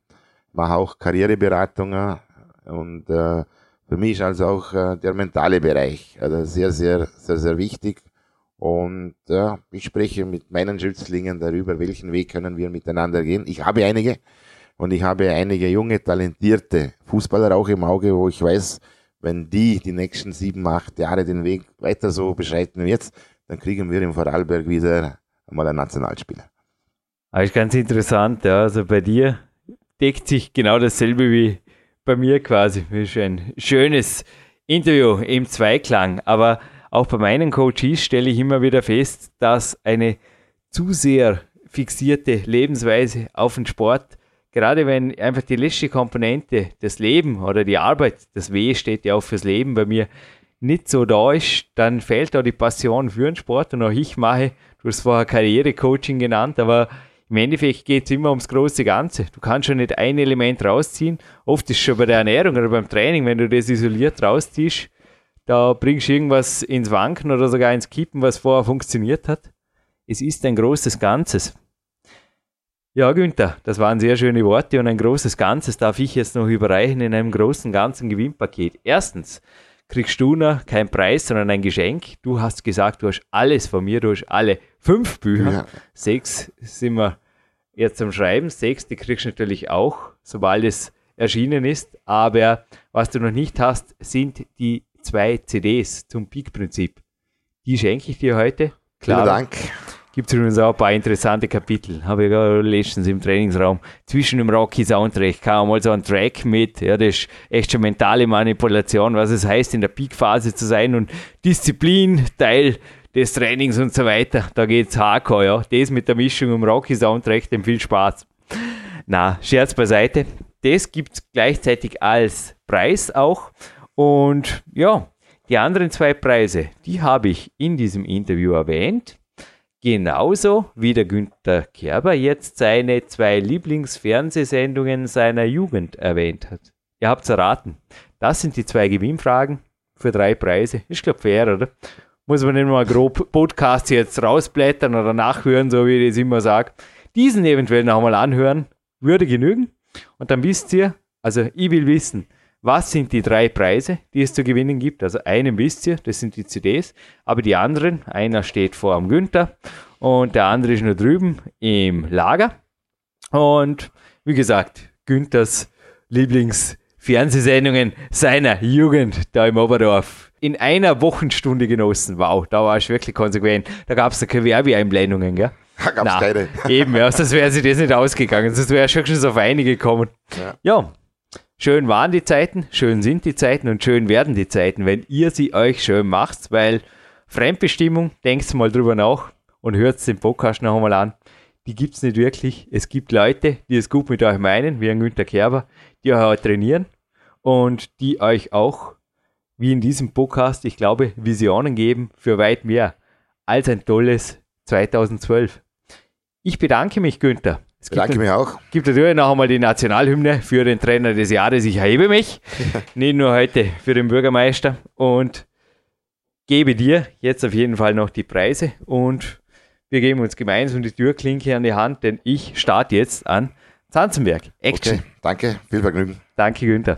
mache auch Karriereberatungen und äh, für mich ist also auch äh, der mentale Bereich also sehr, sehr, sehr, sehr wichtig. Und ja, ich spreche mit meinen Schützlingen darüber, welchen Weg können wir miteinander gehen. Ich habe einige und ich habe einige junge, talentierte Fußballer auch im Auge, wo ich weiß, wenn die die nächsten sieben, acht Jahre den Weg weiter so beschreiten wie jetzt, dann kriegen wir im Vorarlberg wieder einmal einen Nationalspieler. Aber ist ganz interessant, ja. Also bei dir deckt sich genau dasselbe wie bei mir quasi. Das ist ein schönes Interview im Zweiklang. Aber auch bei meinen Coaches stelle ich immer wieder fest, dass eine zu sehr fixierte Lebensweise auf den Sport gerade wenn einfach die letzte Komponente, das Leben oder die Arbeit, das W steht ja auch fürs Leben bei mir, nicht so da ist, dann fehlt da die Passion für den Sport und auch ich mache, du hast vorher Karrierecoaching genannt, aber im Endeffekt geht es immer ums große Ganze. Du kannst schon nicht ein Element rausziehen. Oft ist schon bei der Ernährung oder beim Training, wenn du das isoliert rausziehst, da bringst du irgendwas ins Wanken oder sogar ins Kippen, was vorher funktioniert hat. Es ist ein großes Ganzes. Ja, Günther, das waren sehr schöne Worte und ein großes Ganzes darf ich jetzt noch überreichen in einem großen ganzen Gewinnpaket. Erstens kriegst du noch keinen Preis, sondern ein Geschenk. Du hast gesagt, du hast alles von mir, du hast alle fünf Bücher. Ja. Sechs sind wir jetzt am Schreiben. Sechs, die kriegst du natürlich auch, sobald es erschienen ist. Aber was du noch nicht hast, sind die zwei CDs zum Peak-Prinzip. Die schenke ich dir heute. Klar. Vielen Dank gibt es übrigens auch ein paar interessante Kapitel. Habe ich gerade letztens im Trainingsraum. Zwischen dem Rocky Soundtrack kam mal so ein Track mit. Ja, das ist echt schon mentale Manipulation, was es heißt, in der Peak-Phase zu sein und Disziplin, Teil des Trainings und so weiter. Da geht's hardcore, ja. Das mit der Mischung im Rocky Soundtrack, dem viel Spaß. Na, Scherz beiseite. Das gibt es gleichzeitig als Preis auch. Und ja, die anderen zwei Preise, die habe ich in diesem Interview erwähnt. Genauso wie der Günther Kerber jetzt seine zwei Lieblingsfernsehsendungen seiner Jugend erwähnt hat. Ihr habt's erraten. Das sind die zwei Gewinnfragen für drei Preise. Ich glaube fair, oder? Muss man nicht mal grob Podcasts jetzt rausblättern oder nachhören, so wie ich das immer sage. Diesen eventuell noch einmal anhören, würde genügen. Und dann wisst ihr, also ich will wissen, was sind die drei Preise, die es zu gewinnen gibt? Also einen wisst ihr, das sind die CDs, aber die anderen, einer steht vor am Günther und der andere ist nur drüben im Lager. Und wie gesagt, Günthers Lieblingsfernsehsendungen seiner Jugend da im Oberdorf in einer Wochenstunde genossen. Wow, da war ich wirklich konsequent. Da gab es keine Werbeeinblendungen, gell? Da gab es keine. Eben, ja, sonst wäre sich das nicht ausgegangen. Sonst wäre schon schon auf einige gekommen. Ja. ja, Schön waren die Zeiten, schön sind die Zeiten und schön werden die Zeiten, wenn ihr sie euch schön macht, weil Fremdbestimmung, denkt mal drüber nach und hört den Podcast noch einmal an. Die gibt es nicht wirklich. Es gibt Leute, die es gut mit euch meinen, wie ein Günter Kerber, die euch auch trainieren und die euch auch, wie in diesem Podcast, ich glaube, Visionen geben für weit mehr als ein tolles 2012. Ich bedanke mich, Günther. Es gibt, mich auch. Gibt natürlich noch einmal die Nationalhymne für den Trainer des Jahres. Ich hebe mich. Nicht nur heute für den Bürgermeister. Und gebe dir jetzt auf jeden Fall noch die Preise. Und wir geben uns gemeinsam die Türklinke an die Hand, denn ich starte jetzt an Zanzenberg. Action. Okay, danke, viel Vergnügen. Danke, Günther.